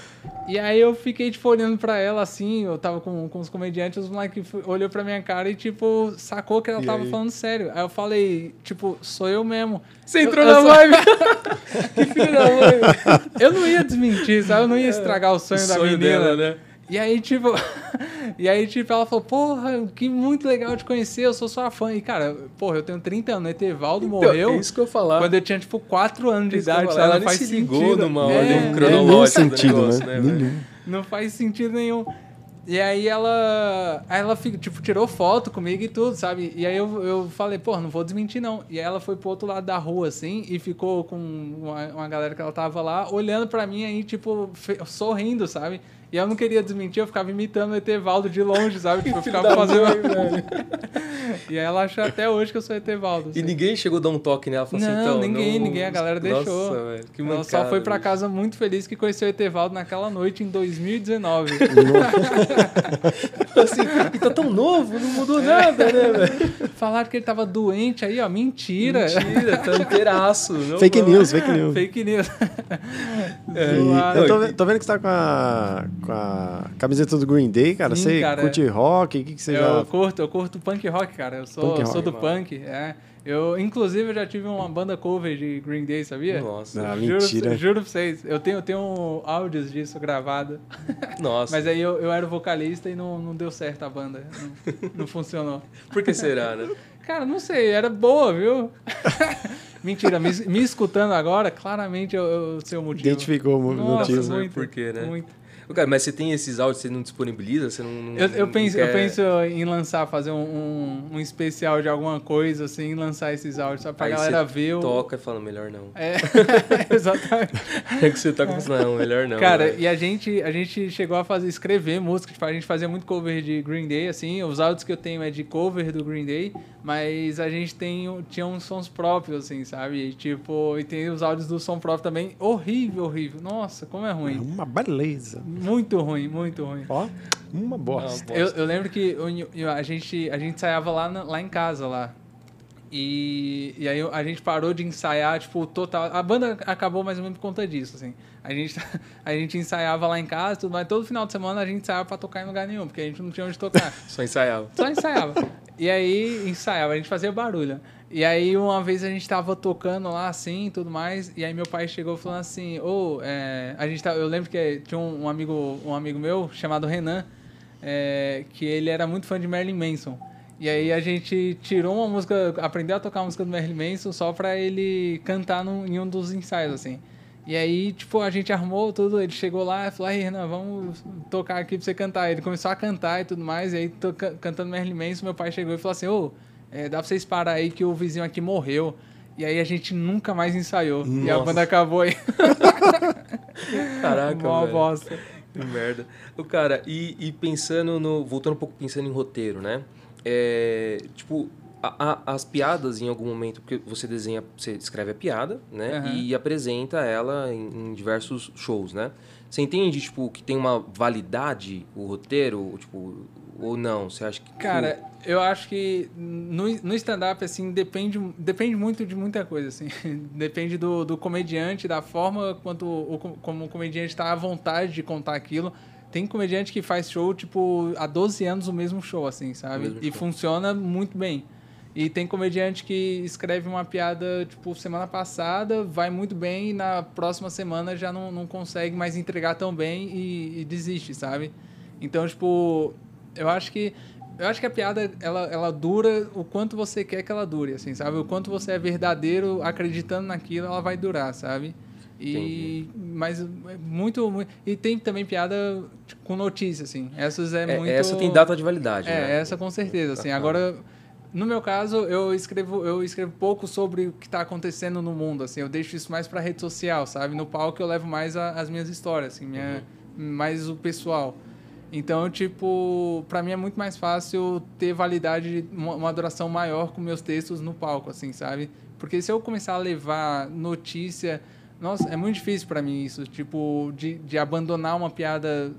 E aí eu fiquei, tipo, olhando pra ela, assim, eu tava com, com os comediantes, os moleques olhou pra minha cara e, tipo, sacou que ela E tava aí? falando sério. Aí eu falei, tipo, sou eu mesmo. Você Eu- entrou eu na só- vibe. que filho da mãe. Eu não ia desmentir, sabe? Eu não ia estragar o sonho, da sonho menina. dela, né? E aí, tipo. e aí, tipo, ela falou, porra, que muito legal te conhecer, eu sou sua fã. E, cara, porra, eu tenho 30 anos, Etevaldo Então, morreu é isso que eu quando eu tinha, tipo, 4 anos de ia idade, falar. Ela nem faz se sentido. ligou numa É, ordem é, Nenhum cronológica do sentido, negócio, né? né? Nenhum. Não faz sentido nenhum. E aí ela. Aí ela tipo, tirou foto comigo e tudo, sabe? E aí eu, eu falei, pô, não vou desmentir, não. E aí ela foi pro outro lado da rua, assim, e ficou com uma, uma galera que ela tava lá, olhando pra mim aí, tipo, sorrindo, sabe? E eu não queria desmentir, eu ficava imitando o Etevaldo de longe, sabe? Tipo, eu ficava fazendo. mãe, e aí ela acha até hoje que eu sou Etevaldo. E assim. ninguém chegou a dar um toque nela? Falou assim, Não, então, ninguém, não- ninguém, a galera deixou. Nossa, velho, que Ela só mancada, foi pra casa muito feliz que conheceu o Etevaldo naquela noite em 2019. assim, e tá tão novo, não mudou nada, né, velho? Falaram que ele tava doente aí, ó. Mentira. Mentira, tá inteiraço. Fake vai. news, fake news. Fake news. E Zoado. eu tô, tô vendo que você tá com a, com a camiseta do Green Day, cara. Sim, você cara. curte rock? O que, que você eu já. curto, eu curto punk rock, cara. Eu sou, eu sou do punk, é. Eu, inclusive, eu já tive uma banda cover de Green Day, sabia? Nossa, Ah, Juro, mentira. juro pra vocês. Eu tenho, eu tenho áudios disso gravado. nossa. Mas aí eu, eu era o vocalista e não, não deu certo a banda. Não, não funcionou. Por que será, né? Cara, não sei, era boa, viu? Mentira, me, me escutando agora, claramente eu, eu sei o motivo. Identificou o Nossa, motivo. né? muito, Por quê, né? Muito. Cara, mas você tem esses áudios, você não disponibiliza? Você não. não- Eu, eu não penso, quer- eu penso em lançar, fazer um, um, um especial de alguma coisa, assim, lançar esses áudios, só pra Aí galera ver o. Toca e fala, melhor não. É, exatamente. É que você toca e fala, não, melhor não. Cara, velho. e a gente, a gente chegou a fazer, escrever música, tipo, a gente fazia muito cover de Green Day, assim, os áudios que eu tenho é de cover do Green Day, mas a gente tem, tinha uns sons próprios, assim, sabe? E, tipo, e tem os áudios do som próprio também, horrível, horrível. Nossa, como é É ruim. Uma beleza. Muito ruim, muito ruim. Ó, uma bosta. Eu, eu lembro que a gente, a gente ensaiava lá, na- lá em casa, lá. E, e aí a gente parou de ensaiar, tipo, total. A banda acabou mais ou menos por conta disso, assim. A gente, a gente ensaiava lá em casa, tudo, mas todo final de semana a gente ensaiava pra tocar em lugar nenhum, porque a gente não tinha onde tocar. Só ensaiava. Só ensaiava. E aí ensaiava, a gente fazia barulho. E aí uma vez a gente tava tocando lá assim e tudo mais, e aí meu pai chegou falando assim, ô, é, a gente tá, eu lembro que tinha um, amigo, um amigo meu chamado Renan, é, que ele era muito fã de Marilyn Manson. E aí a gente tirou uma música, aprendeu a tocar a música do Marilyn Manson só pra ele cantar num, em um dos ensaios, assim. E aí, tipo, a gente arrumou tudo, ele chegou lá e falou, aí, Renan, vamos tocar aqui pra você cantar. Ele começou a cantar e tudo mais, e aí tô ca- cantando Marilyn Manson, meu pai chegou e falou assim, ô, é, dá pra vocês parar aí que o vizinho aqui morreu. E aí a gente nunca mais ensaiou. E a Nossa. banda acabou aí. Caraca, Mó velho. bosta. Que merda. O cara, e, e pensando no. Voltando um pouco pensando em roteiro, né? É, tipo, a- a- as piadas em algum momento, porque você desenha, você escreve a piada, né? Aham. E apresenta ela em, em diversos shows, né? Você entende, tipo, que tem uma validade o roteiro, tipo, ou não? Você acha que. Cara, eu acho que no, no stand-up, assim, depende, depende muito de muita coisa, assim. depende do, do comediante, da forma quanto o, co- como o comediante está à vontade de contar aquilo. Tem comediante que faz show, tipo, há 12 anos o mesmo show, assim, sabe? mesmo E show. funciona muito bem. E tem comediante que escreve uma piada, tipo, semana passada, vai muito bem e na próxima semana já não, não consegue mais entregar tão bem e, e desiste, sabe? Então, tipo, eu acho que eu acho que a piada ela, ela dura o quanto você quer que ela dure, assim, sabe? O quanto você é verdadeiro acreditando naquilo, ela vai durar, sabe? E mas é muito, muito e tem também piada com notícia assim. Essas é, É, muito Essa tem data de validade, É, né? essa com certeza, assim. Bacana. Agora no meu caso, eu escrevo eu escrevo pouco sobre o que está acontecendo no mundo, assim. Eu deixo isso mais para rede social, sabe? No palco eu levo mais a- as minhas histórias, assim, minha mais o pessoal. Então, tipo, pra mim é muito mais fácil ter validade, uma, uma duração maior com meus textos no palco, assim, sabe? Porque se eu começar a levar notícia, nossa, é muito difícil pra mim isso, tipo, de, de abandonar uma piada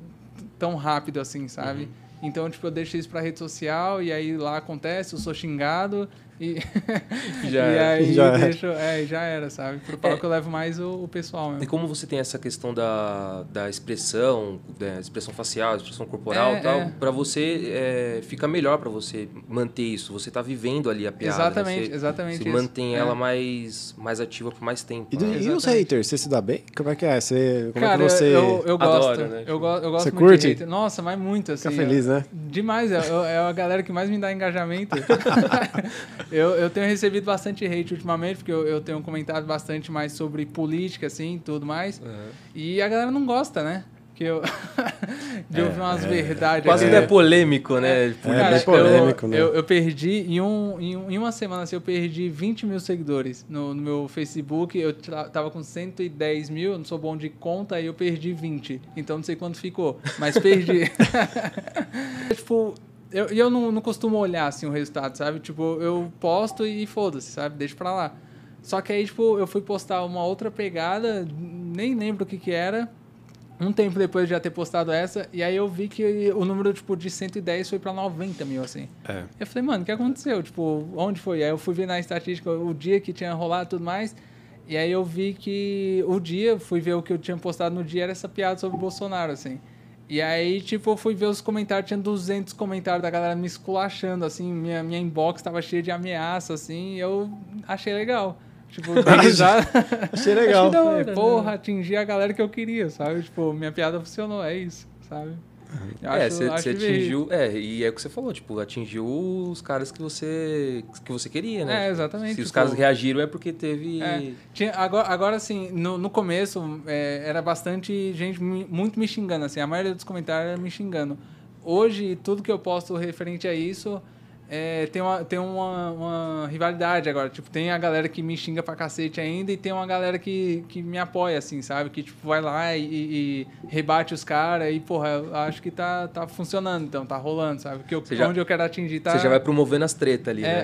tão rápido assim, sabe? Então, tipo, eu deixo isso pra rede social e aí lá acontece, eu sou xingado e, Já e aí Já era. deixo, é, já era, sabe? Pro palco eu levo mais o, o pessoal mesmo. E como você tem essa questão da, da expressão, da expressão facial, expressão corporal É, e tal, é. pra você é, fica melhor pra você manter isso. Você tá vivendo ali a piada. né? Exatamente, Você, exatamente Você isso. mantém É. mais mais, mais ativa por mais tempo. E, né? e os haters, você se dá bem? Como é que é? Você, como Cara, é que você eu, eu gosto. Adora, né? Eu, go eu gosto Você muito curte? de hater. Nossa, mas muito, assim. fica feliz, né? Demais, é, é a galera que mais me dá engajamento. eu, eu tenho recebido bastante hate ultimamente, porque eu, eu tenho comentado bastante mais sobre política, assim, e tudo mais. Uhum. E a galera não gosta, né? Que eu. de É, ouvir umas é. verdades. Quase não é polêmico, né? É, Cara, bem polêmico, eu, né? Eu, eu perdi, em, um, em, um- em uma semana, assim, eu perdi 20 mil seguidores no, no meu Facebook. Eu tava com 110 mil, eu não sou bom de conta, aí eu perdi 20. Então não sei quanto ficou, mas perdi. tipo, eu, e eu não, não costumo olhar, assim, o resultado, sabe? Tipo, eu posto e foda-se, sabe? Deixa pra lá. Só que aí, tipo, eu fui postar uma outra pegada, nem lembro o que que era. Um tempo depois de já ter postado essa, e aí eu vi que o número, tipo, de 110 foi pra 90 mil, assim. É. Eu falei, mano, o que aconteceu? Tipo, onde foi? Aí eu fui ver na estatística o dia que tinha rolado e tudo mais. E aí eu vi que o dia, fui ver o que eu tinha postado no dia, era essa piada sobre o Bolsonaro, assim. E aí, tipo, eu fui ver os comentários, tinha 200 comentários da galera me esculachando, assim, minha, minha inbox tava cheia de ameaça, assim, e eu achei legal. Tipo, risada. Achei legal. Achei hora. Falei, né? porra, atingi a galera que eu queria, sabe? Tipo, minha piada funcionou, é isso, sabe? É, você atingiu. É, e é o que você falou, tipo, atingiu os caras que você, que você queria, né? É, Tipo, exatamente, Se os tipo- caras reagiram é porque teve. É, tinha, agora, agora, assim, no, no começo é, era bastante gente muito me xingando, assim, a maioria dos comentários era me xingando. Hoje, tudo que eu posto referente a isso é, tem, uma, tem uma, uma rivalidade agora. Tipo, tem a galera que me xinga pra cacete ainda e tem uma galera que, que me apoia, assim, sabe? Que, tipo, vai lá e, e rebate os caras e, porra, eu acho que tá, tá funcionando, então, tá rolando, sabe? Que eu, Você já- onde eu quero atingir tá... Você já vai promovendo as tretas ali, É. né?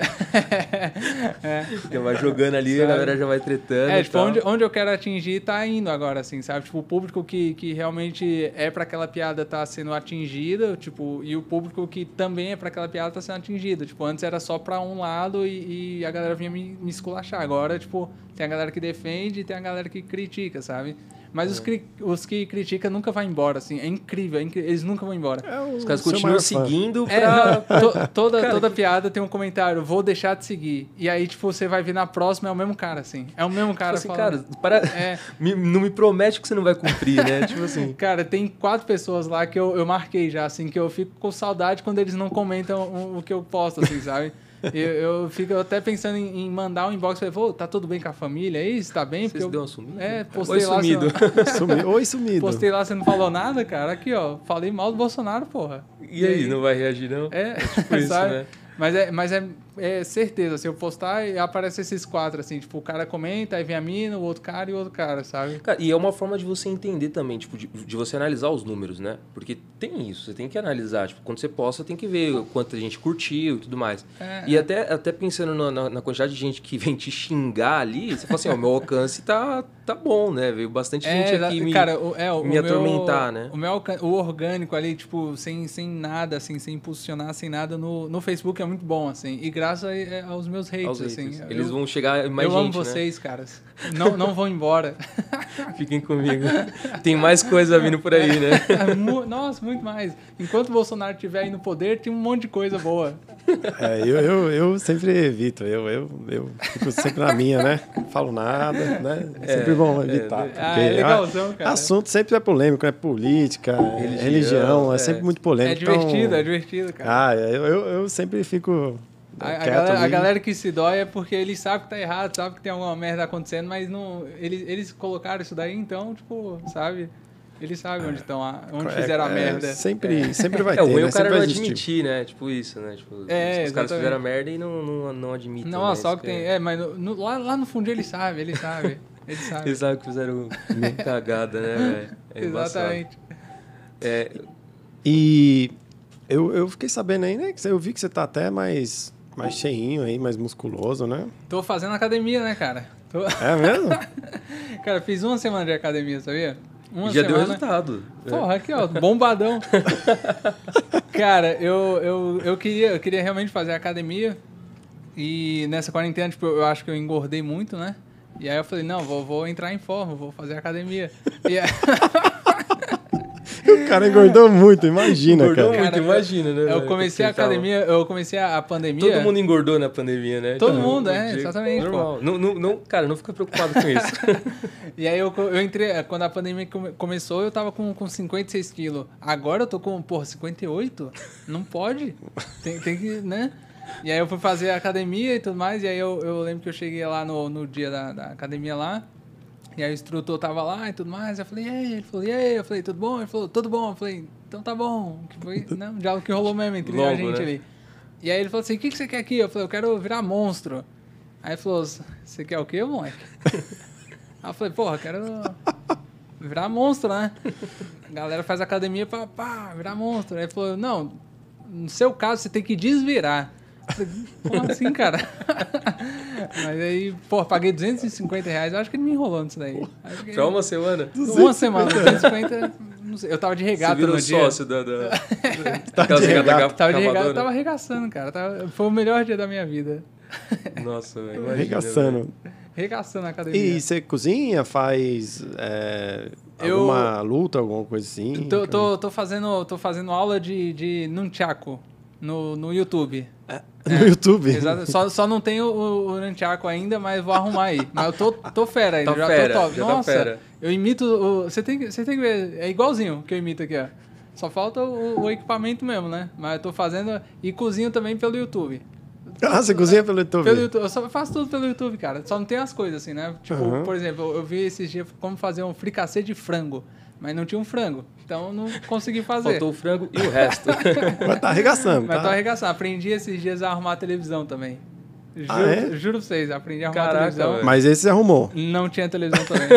é. Já vai jogando ali, a Sabe? galera já vai tretando. É, tipo, onde, onde eu quero atingir tá indo agora, assim, sabe? Tipo, o público que, que realmente é pra aquela piada tá sendo atingida, tipo, e o público que também é pra aquela piada tá sendo atingido. Tipo, antes era só pra um lado e, e a galera vinha me, me esculachar. Agora, tipo, tem a galera que defende e tem a galera que critica, sabe? Mas É. os, cri- os que criticam nunca vão embora, assim. É incrível, é incri- eles nunca vão embora. É o Os caras continuam seguindo É, pra. não, to- toda, toda piada tem um comentário, vou deixar de seguir. E aí, tipo, você vai ver na próxima, é o mesmo cara, assim. É o mesmo cara Tipo assim, falando. cara, para... É. me- não me promete que você não vai cumprir, né? tipo assim. Cara, tem quatro pessoas lá que eu, eu marquei já, assim, que eu fico com saudade quando eles não comentam o, o que eu posto, assim, sabe? Eu, eu fico até pensando em, em mandar um inbox pra ele, "Pô, tá tudo bem com a família aí? Você tá bem? Vocês eu, deu uma sumida? É, postei Oi, lá. sumido. Você, Sumi- Oi, sumido. postei lá, você não falou nada, cara? Aqui, ó, falei mal do Bolsonaro, porra. E aí, não vai reagir, não? É, Tipo isso, sabe? né? Mas, é, mas é, é certeza, se eu postar, e aparece esses quatro, assim, tipo, o cara comenta, aí vem a mina, o outro cara e o outro cara, sabe? Cara, e é uma forma de você entender também, tipo, de, de você analisar os números, né? Porque tem isso, você tem que analisar. Tipo, quando você posta, tem que ver quanta gente curtiu e tudo mais. É, e até, até pensando na, na- na quantidade de gente que vem te xingar ali, você fala assim, ó, meu alcance tá, tá bom, né? Veio bastante gente exa- aqui me... cara, o, é, o me meu- atormentar, né? O meu o orgânico ali, tipo, sem, sem nada, assim, sem impulsionar, sem nada, no, no Facebook é muito bom, assim. E graças a- é, aos meus hates, aos assim. haters. Eles eu, vão chegar mais eu gente, amo né? vocês, caras. Não, não vão embora. Fiquem comigo. tem mais coisa vindo por aí, né? Mu- Nossa, muito mais. Enquanto o Bolsonaro estiver aí no poder, tem um monte de coisa boa. É, eu, eu, eu sempre evito, eu, eu, eu fico sempre na minha, né? Falo nada, né? É sempre bom evitar. É, ah, é legalzão, cara. Assunto sempre é polêmico, é política, religião, religião é, é, sempre muito polêmico. É divertido, então... é divertido, cara. Ah, eu, eu, eu sempre fico a, a, galera, a, galera, que se dói é porque eles sabem que tá errado, sabe que tem alguma merda acontecendo, mas não. Eles, eles colocaram isso daí, então, tipo, sabe? Eles sabem onde estão, onde é, fizeram a é, merda. Sempre, é. sempre vai é, ter. O ruim né? o cara não admitir, né? Tipo isso, né? Tipo, é, os caras fizeram a merda e não, não, não admitem. Não, né? só que tem. É, mas no, lá, lá no fundo ele sabe, ele sabe. Ele sabe. Eles sabem que fizeram cagada, né, velho? É Exatamente. É, e eu, eu fiquei sabendo aí, né? Que eu vi que você tá até mais mais cheinho aí, mais musculoso, né? Tô fazendo academia, né, cara? Tô... É mesmo? cara, fiz uma semana de academia, sabia? Uma Já semana... deu resultado. Porra, aqui, ó, bombadão. cara, eu, eu, eu, queria, eu queria realmente fazer academia. E nessa quarentena, tipo, eu acho que eu engordei muito, né? E aí eu falei, não, vou, vou entrar em forma, vou fazer academia. E aí... O cara engordou muito, imagina, engordou cara. muito, imagina, né? Eu comecei a academia, eu comecei a pandemia. Todo mundo engordou na pandemia, né? Todo então, mundo, é, exatamente. Normal. Não, não, não, cara, não fica preocupado com isso. e aí eu, eu entrei, quando a pandemia começou, eu tava com, com 56 quilos. Agora eu tô com, porra, 58? Não pode. Tem, tem que, né? E aí eu fui fazer a academia e tudo mais, e aí eu, eu lembro que eu cheguei lá no, no dia da, da academia lá. E aí o instrutor tava lá e tudo mais. Eu falei, e aí? Ele falou, e aí? Eu falei, tudo bom? Ele falou, tudo bom. Eu falei, então tá bom. Que foi, né, um diálogo que rolou mesmo entre Logo, a gente né? ali. E aí ele falou assim, o que, que você quer aqui? Eu falei, eu quero virar monstro. Aí ele falou, você quer o quê, moleque? aí eu falei, porra, quero virar monstro, né? A galera faz academia pra pá, virar monstro. Aí ele falou, não, no seu caso você tem que desvirar. Como assim, cara? Mas aí, pô, paguei 250 reais. Eu acho que ele me enrolou nisso daí. Que... Pra uma semana? Uma semana, 250. Não sei. Eu tava de regata no dia. sócio da... da... tava de regata. Tava de regata, eu tava arregaçando, cara. Tava... Foi o melhor dia da minha vida. Nossa, velho. Arregaçando. Arregaçando a academia. E você cozinha, faz é, alguma eu... luta, alguma coisa assim? Tô, tô, tô, fazendo, tô fazendo aula de, de nunchaku no, no YouTube. É, no é, YouTube? Exato. Só, só não tenho o, o Nunchaku ainda, mas vou arrumar aí. Mas eu tô, tô fera ainda, tá já fera, tô top. Já tá Nossa, tá fera. eu imito... O, você, tem, você tem que ver, é igualzinho que eu imito aqui, ó. Só falta o, o, equipamento mesmo, né? Mas eu tô fazendo... E cozinho também pelo YouTube. Ah, você cozinha pelo YouTube? Pelo YouTube. Eu só faço tudo pelo YouTube, cara. Só não tem as coisas assim, né? Tipo, uhum. por exemplo, eu vi esses dias como fazer um fricassê de frango mas não tinha um frango. Então não consegui fazer. Faltou o frango e o resto. Mas tá arregaçando. Mas tá? tô arregaçando. Aprendi esses dias a arrumar a televisão também. Juro, ah, é? juro pra vocês, aprendi a arrumar Caraca, a televisão. Véio. Mas esse você arrumou. Não tinha televisão também.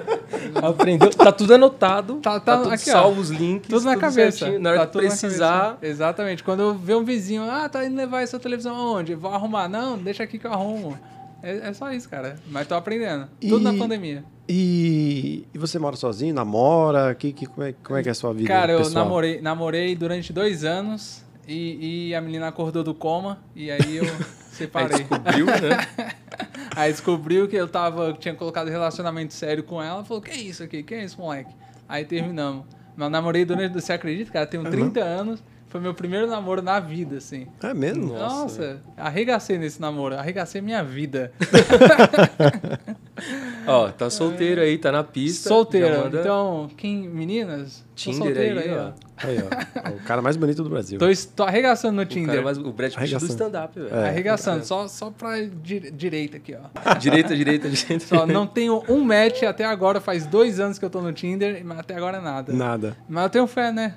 Aprendeu. Tá tudo anotado. Tá, tá, tá tudo aqui, salvo os links. Tudo na cabeça. Certinho. Na hora tá de precisar. Exatamente. Quando eu ver um vizinho, ah, tá indo levar essa televisão aonde? Vou arrumar. Não, deixa aqui que eu arrumo. É, é só isso, cara. Mas tô aprendendo. E... Tudo na pandemia. E, e você mora sozinho? Namora? Que, que, como, é, como é que é a sua vida Cara, pessoal? eu namorei, namorei durante dois anos e, e a menina acordou do coma e aí eu separei. aí descobriu, né? aí descobriu que eu tava, tinha colocado relacionamento sério com ela. Falou, que é isso aqui? Que é isso, moleque? Aí terminamos. Mas namorei durante, você acredita, cara? Tenho 30 uhum. anos. Foi meu primeiro namoro na vida, assim. É mesmo? Nossa, Nossa arregacei nesse namoro. Arregacei minha vida. ó, tá solteiro aí, tá na pista. Solteiro. Manda... Então, quem, meninas? Tinder aí, aí, ó. Aí, ó. O cara mais bonito do Brasil. Tô, tô arregaçando no Tinder. O, mais, o Brad Pitt do stand-up, velho. É. Arregaçando, é. só, só pra di direita aqui, ó. direita, direita, direita. Só não tenho um match até agora, faz dois anos que eu tô no Tinder, mas até agora nada. Nada. Mas eu tenho fé, né?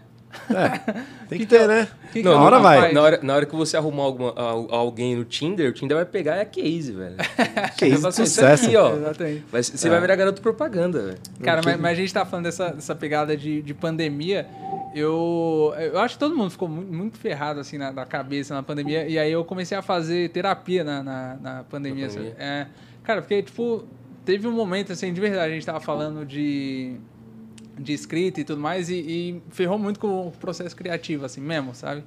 É, tem que, que ter, né? Que não, na hora vai. Na hora, na hora que você arrumar alguma, alguém no Tinder, o Tinder vai pegar é a case, velho. case de sucesso. Aqui, ó. Exatamente. Vai, você é. vai virar garoto propaganda, velho. Cara, mas, mas, a gente tá falando dessa, dessa pegada de, de pandemia. Eu, eu acho que todo mundo ficou muito, muito ferrado, assim, na, na, cabeça na pandemia. E aí eu comecei a fazer terapia na, na, na pandemia. Na pandemia. É, cara, porque, tipo, teve um momento, assim, de verdade, a gente tava falando de de escrita e tudo mais, e, e, ferrou muito com o processo criativo, assim mesmo, sabe?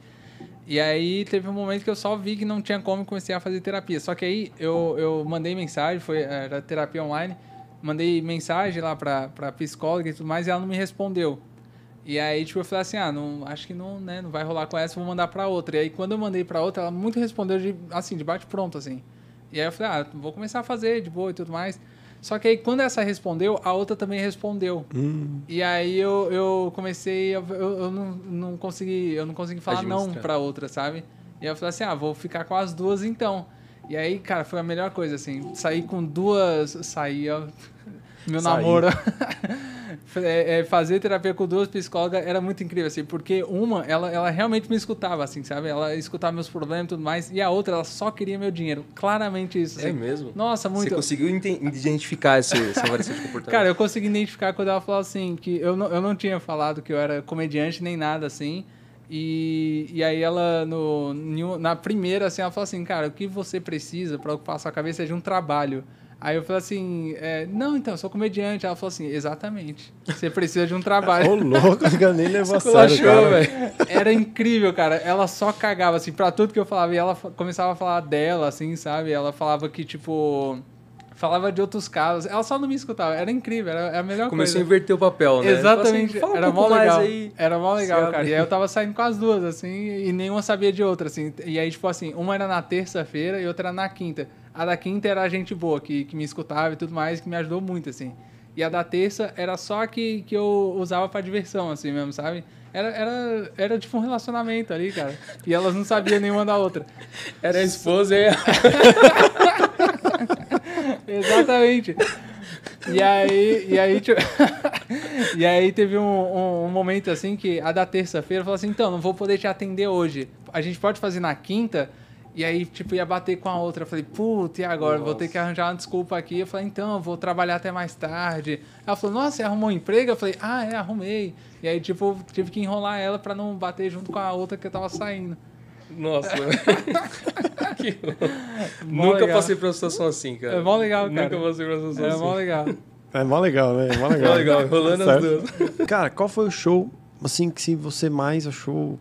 E aí teve um momento que eu só vi que não tinha como comecei a fazer terapia. Só que aí eu, eu mandei mensagem, foi era terapia online, mandei mensagem lá pra, pra psicóloga e tudo mais, e ela não me respondeu. E aí, tipo, eu falei assim, ah, não, acho que não, né, não vai rolar com essa, vou mandar pra outra. E aí, quando eu mandei pra outra, ela muito respondeu de, assim, de bate-pronto, assim. E aí eu falei, ah, vou começar a fazer de boa e tudo mais. Só que aí, quando essa respondeu, a outra também respondeu. Hum. E aí eu, eu comecei, eu, eu, não, não consegui, eu não consegui falar não pra outra, sabe? E aí eu falei assim, ah, vou ficar com as duas então. E aí, cara, foi a melhor coisa, assim, sair com duas, sair, ó, meu Sair. namoro. É, é, fazer terapia com duas psicólogas era muito incrível, assim, porque uma, ela, ela realmente me escutava, assim, sabe? Ela escutava meus problemas e tudo mais, e a outra, ela só queria meu dinheiro. Claramente isso, É assim. mesmo? Nossa, muito. Você conseguiu identificar essa variação de comportamento? Cara, eu consegui identificar quando ela falou assim, que eu não, eu não tinha falado que eu era comediante nem nada assim. E, e aí ela, no, na primeira, assim, ela falou assim, cara, o que você precisa para ocupar a sua cabeça é de um trabalho. Aí eu falei assim, é, não, então, eu sou comediante. Ela falou assim, exatamente. Você precisa de um Ô, trabalho. louco, eu nem levou a sério, cara. Era incrível, cara. Ela só cagava, assim, pra tudo que eu falava. E ela começava a falar dela, assim, sabe? Ela falava que, tipo... Falava de outros casos. Ela só não me escutava. Era incrível, era a melhor Começou a coisa. inverter o papel, né? Exatamente, assim, era um mó pouco mais legal. aí. Era mó legal, Sabe? cara. E aí eu tava saindo com as duas, assim, e nenhuma sabia de outra, assim. E aí, tipo assim, uma era na terça-feira e outra era na quinta. A da quinta era a gente boa, que, que me escutava e tudo mais, que me ajudou muito, assim. E a da terça era só que, que eu usava pra diversão, assim mesmo, sabe? Era, era, era tipo um relacionamento ali, cara. E elas não sabiam nenhuma da outra. Era a esposa e. Exatamente. E aí, e aí, tipo, e aí teve um, um- um momento assim que a da terça-feira falou assim, então, não vou poder te atender hoje. A gente pode fazer na quinta? E aí, tipo, ia bater com a outra. Eu falei, puta, e agora? Vou ter que arranjar uma desculpa aqui. Eu falei, então, eu vou trabalhar até mais tarde. Ela falou, nossa, você arrumou um emprego? Eu falei, ah, é, arrumei. E aí, tipo, tive que enrolar ela pra não bater junto com a outra que eu tava saindo. Nossa. Que- Nunca legal. passei por uma situação assim, cara. É mó legal, cara. Nunca passei por uma situação Era assim. mó legal. É mó legal, né? É mó legal. Mó legal, rolando as duas. Cara, qual foi o show, assim, que você mais achou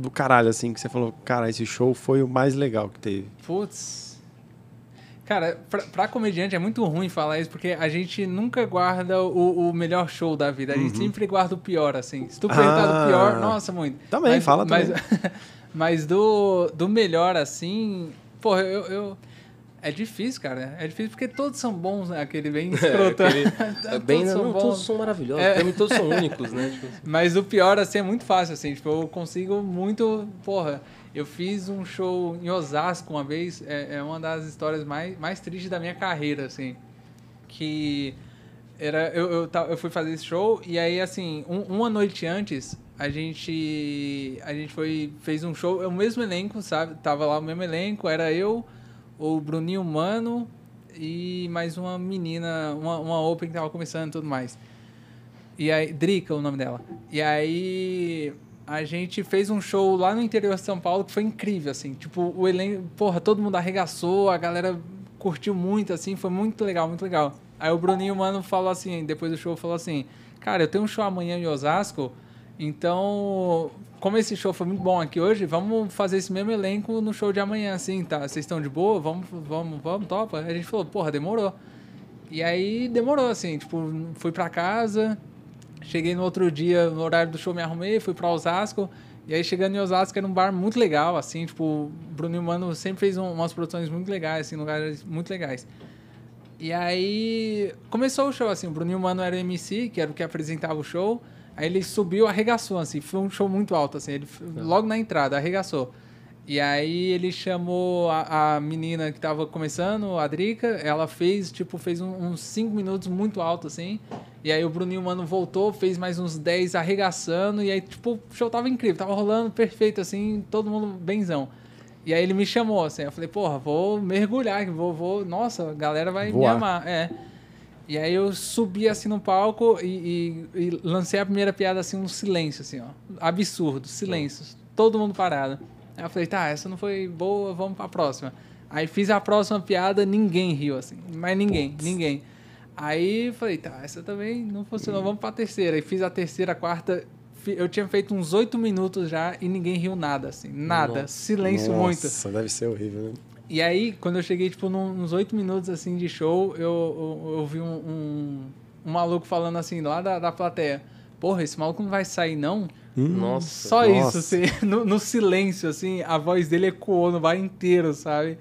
do caralho, assim, que você falou, cara, esse show foi o mais legal que teve? Putz. Cara, pra, pra comediante é muito ruim falar isso, porque a gente nunca guarda o, o melhor show da vida. A gente sempre guarda o pior, assim. Se tu perguntar Ah. do pior, nossa, muito. Também, Mas- fala mas, também. mas do, do melhor, assim... Porra, eu... eu- é difícil, cara. É difícil porque todos são bons, né? Aquele bem escroto. É bem, Todos não, são todos bons. são maravilhosos. É. Pra mim, todos são únicos, né? Tipo, Mas o pior, assim, é muito fácil, assim. Tipo, eu consigo muito... Porra, eu fiz um show em Osasco uma vez. É, é uma das histórias mais, mais tristes da minha carreira, assim. Que... Era, eu, eu, eu fui fazer esse show e aí, assim, um- uma noite antes, a gente... A gente foi... Fez um show, é o mesmo elenco, sabe? Tava lá o mesmo elenco, era eu, o Bruninho Mano e mais uma menina, uma, uma open que tava começando e tudo mais. E aí, Drica, o nome dela. E aí a gente fez um show lá no interior de São Paulo que foi incrível, assim. Tipo, o elenco, porra, todo mundo arregaçou, a galera curtiu muito, assim, foi muito legal, muito legal. Aí o Bruninho Mano falou assim, depois do show, falou assim: Cara, eu tenho um show amanhã em Osasco, então, como esse show foi muito bom aqui hoje, vamos fazer esse mesmo elenco no show de amanhã, assim, tá? Vocês estão de boa? Vamos, vamos, vamos, topa? A gente falou: Porra, demorou. E aí demorou, assim, tipo, fui pra casa, cheguei no outro dia, no horário do show, me arrumei, fui pra Osasco. E aí, chegando em Osasco, era um bar muito legal, assim, tipo, o Bruno Mano sempre fez um- umas produções muito legais, assim, lugares muito legais. E aí, começou o show, assim, o Bruninho Mano era o MC, que era o que apresentava o show. Aí ele subiu, arregaçou, assim, foi um show muito alto, assim, ele logo na entrada, arregaçou. E aí ele chamou a, a menina que tava começando, a Drica, ela fez, tipo, fez um- uns 5 minutos muito alto, assim. E aí o Bruninho Mano voltou, fez mais uns 10 arregaçando, e aí, tipo, o show tava incrível, tava rolando perfeito, assim, todo mundo benzão. E aí ele me chamou, assim, eu falei, porra, vou mergulhar, vou, vou, nossa, a galera vai me Voar. amar. É. E aí eu subi assim no palco e, e- e lancei a primeira piada assim, um silêncio, assim, ó. Absurdo, silêncio. Todo mundo parado. Aí eu falei, tá, essa não foi boa, vamos pra próxima. Aí fiz a próxima piada, ninguém riu, assim. Mas ninguém, ninguém. Aí falei, tá, essa também não funcionou, vamos pra terceira. E fiz a terceira, a quarta. Eu tinha feito uns oito minutos já e ninguém riu nada, assim. Nada. Nossa. Silêncio muito. Nossa, deve ser horrível, né? E aí, quando eu cheguei, tipo, uns oito minutos, assim, de show, eu, eu, eu vi um, um, um maluco falando assim, lá da, da plateia. porra, esse maluco não vai sair, não? Nossa. Só nossa. isso, assim, no, no silêncio, assim, a voz dele ecoou no bar inteiro, sabe?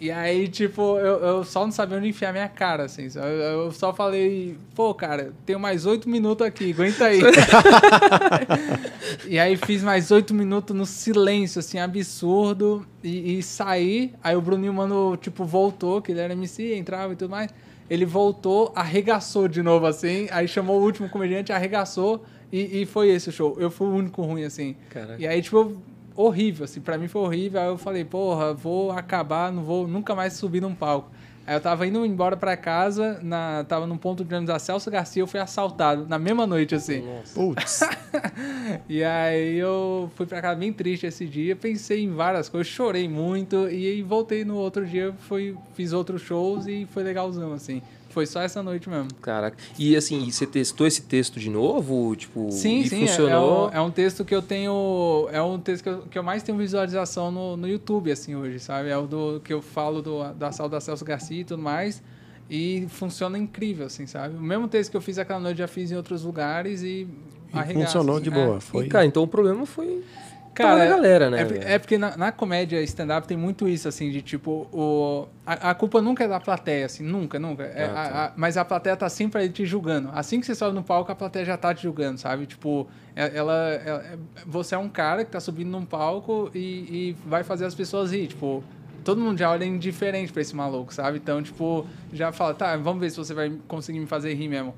E aí, tipo, eu, eu só não sabia onde enfiar minha cara, assim. Eu, eu só falei, pô, cara, tenho mais oito minutos aqui, aguenta aí. e aí fiz mais oito minutos no silêncio, assim, absurdo. E, e saí. Aí o Bruninho, mano, tipo, voltou, que ele era MC, entrava e tudo mais. Ele voltou, arregaçou de novo, assim. Aí chamou o último comediante, arregaçou. E, e foi esse o show. Eu fui o único ruim, assim. Caraca. E aí, tipo, horrível, assim, pra mim foi horrível. Aí eu falei, porra, vou acabar, não vou nunca mais subir num palco. Aí eu tava indo embora pra casa, na, tava num ponto de ônibus da Celso Garcia, eu fui assaltado na mesma noite, assim. Nossa. Putz. E aí eu fui pra casa bem triste esse dia, pensei em várias coisas, chorei muito, e aí voltei no outro dia, fui, fiz outros shows e foi legalzão, assim. Foi só essa noite mesmo. Caraca. E assim, você testou esse texto de novo? Tipo, Sim, e sim, é- funcionou? É, um, é um texto que eu tenho. É um texto que eu, que eu mais tenho visualização no, no YouTube, assim, hoje, sabe? É o do que eu falo do, da sala da Celso Garcia e tudo mais. E funciona incrível, assim, sabe? O mesmo texto que eu fiz aquela noite, já fiz em outros lugares e. E arregaça, funcionou assim. de É. boa. Foi. E, cara, então o problema foi. Cara, Tava na galera, né? É, é porque na, na comédia stand-up tem muito isso, assim, de tipo, o, a, a culpa nunca é da plateia, assim, nunca, nunca. É, Ah, tá. a- a- mas a plateia tá sempre ali te julgando. Assim que você sobe no palco, a plateia já tá te julgando, sabe? Tipo, é- ela, ela- é- você é um cara que tá subindo num palco e, e vai fazer as pessoas rir, tipo. Todo mundo já olha indiferente pra esse maluco, sabe? Então, tipo, já fala, tá, vamos ver se você vai conseguir me fazer rir mesmo.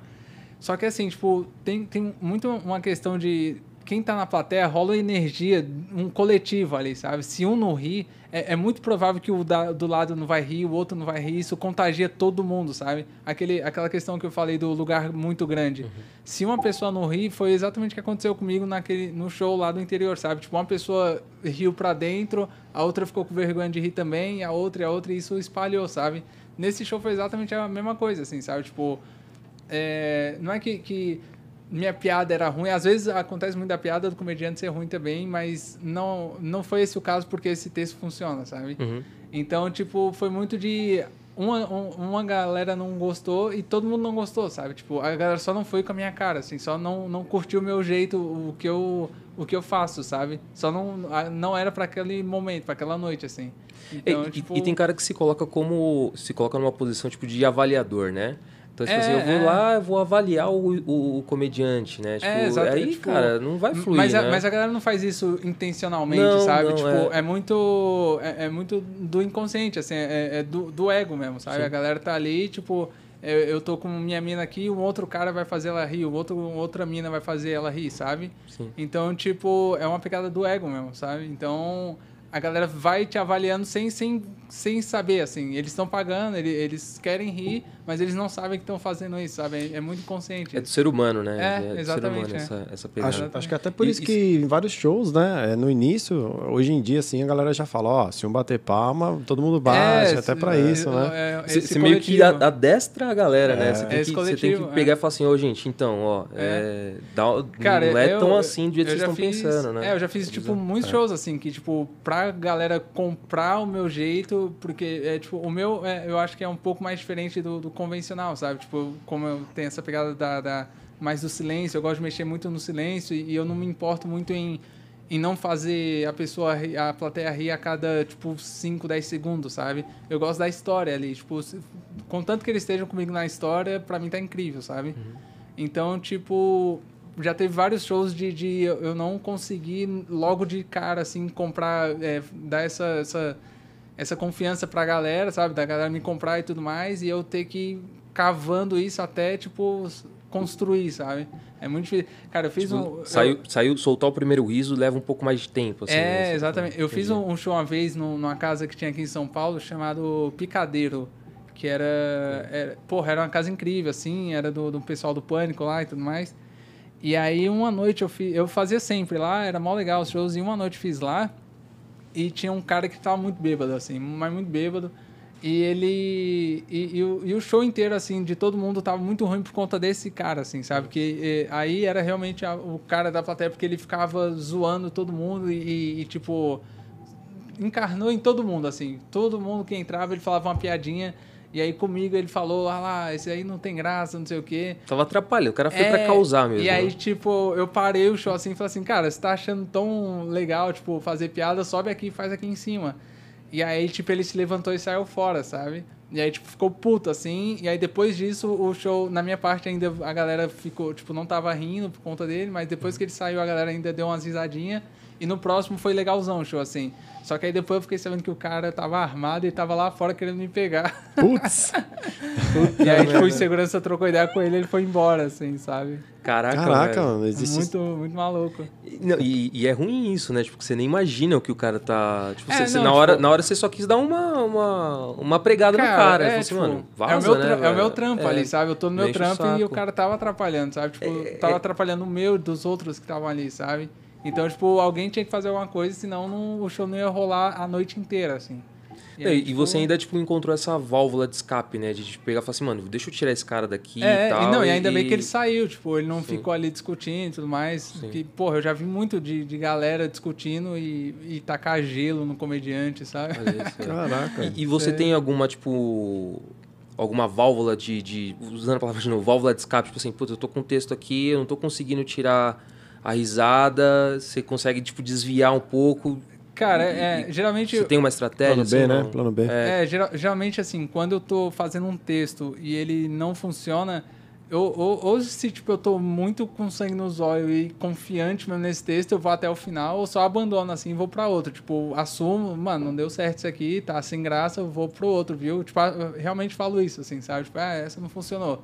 Só que assim, tipo, tem, tem muito uma questão de quem tá na plateia rola energia, um coletivo ali, sabe? Se um não ri, é, é muito provável que o da- do lado não vai rir, o outro não vai rir, isso contagia todo mundo, sabe? Aquele, aquela questão que eu falei do lugar muito grande. Se uma pessoa não ri, foi exatamente o que aconteceu comigo naquele, no show lá do interior, sabe? Tipo, uma pessoa riu pra dentro, a outra ficou com vergonha de rir também, a outra e a outra, e isso espalhou, sabe? Nesse show foi exatamente a mesma coisa, assim, sabe? Tipo, é, não é que, que minha piada era ruim. Às vezes acontece muito da piada do comediante ser ruim também, mas não, não foi esse o caso porque esse texto funciona, sabe? Uhum. Então, tipo, foi muito de. Uma, um- uma galera não gostou e todo mundo não gostou, sabe? Tipo, a galera só não foi com a minha cara, assim, só não, não curtiu o meu jeito, o que eu, o que eu faço, sabe? Só não, não era para aquele momento, para aquela noite, assim. Então, e, tipo, e tem cara que se coloca como. se coloca numa posição tipo de avaliador, né? Então, tipo É, assim, eu vou é. lá, eu vou avaliar o, o, o comediante, né? Tipo, É, exato, aí, tipo, cara, não vai fluir, mas, a, né? mas a galera não faz isso intencionalmente, Não, sabe? não, tipo, é. é, muito. É, é muito do inconsciente, assim, é, é do, do ego mesmo, sabe? Sim. A galera tá ali, tipo, eu, eu tô com minha mina aqui, um outro cara vai fazer ela rir, o outro, outra mina vai fazer ela rir, sabe? Sim. Então, tipo, é uma pegada do ego mesmo, sabe? Então, a galera vai te avaliando sem, sem, sem saber, assim. Eles estão pagando, ele- eles querem rir, mas eles não sabem que estão fazendo isso, sabe? É, é muito inconsciente. É do ser humano, né? É, do exatamente, ser humano é. essa, essa pegada. Acho, acho que até por E- isso e- que em vários shows, né? é, No início, hoje em dia, assim, a galera já fala, ó, se um bater palma, todo mundo bate, até pra é, isso, né? é, Você meio que adestra a galera, né? É. Você tem, que, você tem que pegar é. e falar assim, ô, gente, então, ó, é, dá- Cara, não é eu- tão assim do jeito que vocês estão fiz- pensando, né? É, eu já fiz, tipo, muitos É. shows, assim, que, tipo, pra galera comprar o meu jeito, porque, é, tipo, o meu, é, eu acho que é um pouco mais diferente do, do convencional, sabe? Tipo, como eu tenho essa pegada da, da- mais do silêncio, eu gosto de mexer muito no silêncio e, e eu não me importo muito em, em não fazer a pessoa, a plateia rir a cada, tipo, 5, 10 segundos, sabe? Eu gosto da história ali, tipo, se- contanto que eles estejam comigo na história, pra mim tá incrível, sabe? Então, tipo, já teve vários shows de, de eu não conseguir logo de cara, assim, comprar, é, dar essa, essa, essa confiança pra galera, sabe? Da galera me comprar e tudo mais, e eu ter que ir cavando isso até, tipo, construir, sabe? É muito difícil. Cara, eu fiz Tipo, um... eu- saiu, saiu, soltar o primeiro riso leva um pouco mais de tempo, assim. né? é, Você- exatamente. Eu fiz Entendi. um, um show uma vez num- numa casa que tinha aqui em São Paulo chamado Picadeiro. Que era, era. Porra, era uma casa incrível, assim, era do, do pessoal do Pânico lá e tudo mais. E aí, uma noite eu fiz. Eu fazia sempre lá, era mó legal os shows, e uma noite fiz lá. E tinha um cara que tava muito bêbado, assim, mas muito bêbado. E ele. E, e o, e o show inteiro, assim, de todo mundo tava muito ruim por conta desse cara, assim, sabe? Que eh, aí era realmente a- o cara da plateia, porque ele ficava zoando todo mundo e, e, tipo. Encarnou em todo mundo, assim. Todo mundo que entrava, ele falava uma piadinha. E aí comigo ele falou, ah lá, esse aí não tem graça, não sei o quê. Tava atrapalhando, o cara foi É, pra causar mesmo. E aí, né? tipo, eu parei o show assim e falei assim, cara, você tá achando tão legal, tipo, fazer piada, sobe aqui e faz aqui em cima. E aí, tipo, ele se levantou e saiu fora, sabe? E aí, tipo, ficou puto, assim. E aí, depois disso, o show, na minha parte, ainda a galera ficou, tipo, não tava rindo por conta dele, mas depois que ele saiu, a galera ainda deu umas risadinhas. E no próximo foi legalzão o show, assim. Só que aí depois eu fiquei sabendo que o cara tava armado e tava lá fora querendo me pegar. Putz! E aí, tipo, o segurança trocou ideia com ele e ele foi embora, assim, sabe? Caraca, Caraca, velho. mano, existe. Muito, muito maluco. E, não, e- e é ruim isso, né? Tipo, que você nem imagina o que o cara tá. Tipo, É, você- você- não, na, hora, tipo- na hora você só quis dar uma, uma, uma pregada no cara. é, Você tipo, assim, mano, vaza, é o meu, né, é o meu trampo É. ali, sabe? Eu tô no meu enche o trampo e o cara tava atrapalhando, sabe? Tipo, É, tava é- atrapalhando o meu e dos outros que estavam ali, sabe? Então, tipo, alguém tinha que fazer alguma coisa, senão não- o show não ia rolar a noite inteira, assim. E, aí, e tipo, você ainda, tipo, encontrou essa válvula de escape, né? De tipo, pegar e falar assim, mano, deixa eu tirar esse cara daqui É, e tal. e não, e ainda bem que ele saiu, tipo, ele não Sim. ficou ali discutindo e tudo mais. Sim. Que, porra, eu já vi muito de, de galera discutindo e, e tacar gelo no comediante, sabe? Vezes, é. Caraca. E, e você É. tem alguma, tipo. Alguma válvula de, de. Usando a palavra de novo, válvula de escape, tipo assim, puta, eu tô com um texto aqui, eu não tô conseguindo tirar a risada, você consegue, tipo, desviar um pouco. Cara, é, geralmente. Você tem uma estratégia? Plano B, assim, né? não? Plano B. É, geral- geralmente assim, quando eu tô fazendo um texto e ele não funciona, eu, ou, ou se tipo, eu tô muito com sangue nos olhos e confiante mesmo nesse texto, eu vou até o final ou só abandono assim e vou pra outro. Tipo, assumo, mano, não deu certo isso aqui, tá sem graça, eu vou pro outro, viu? Tipo, eu realmente falo isso, assim, sabe? Tipo, ah, essa não funcionou.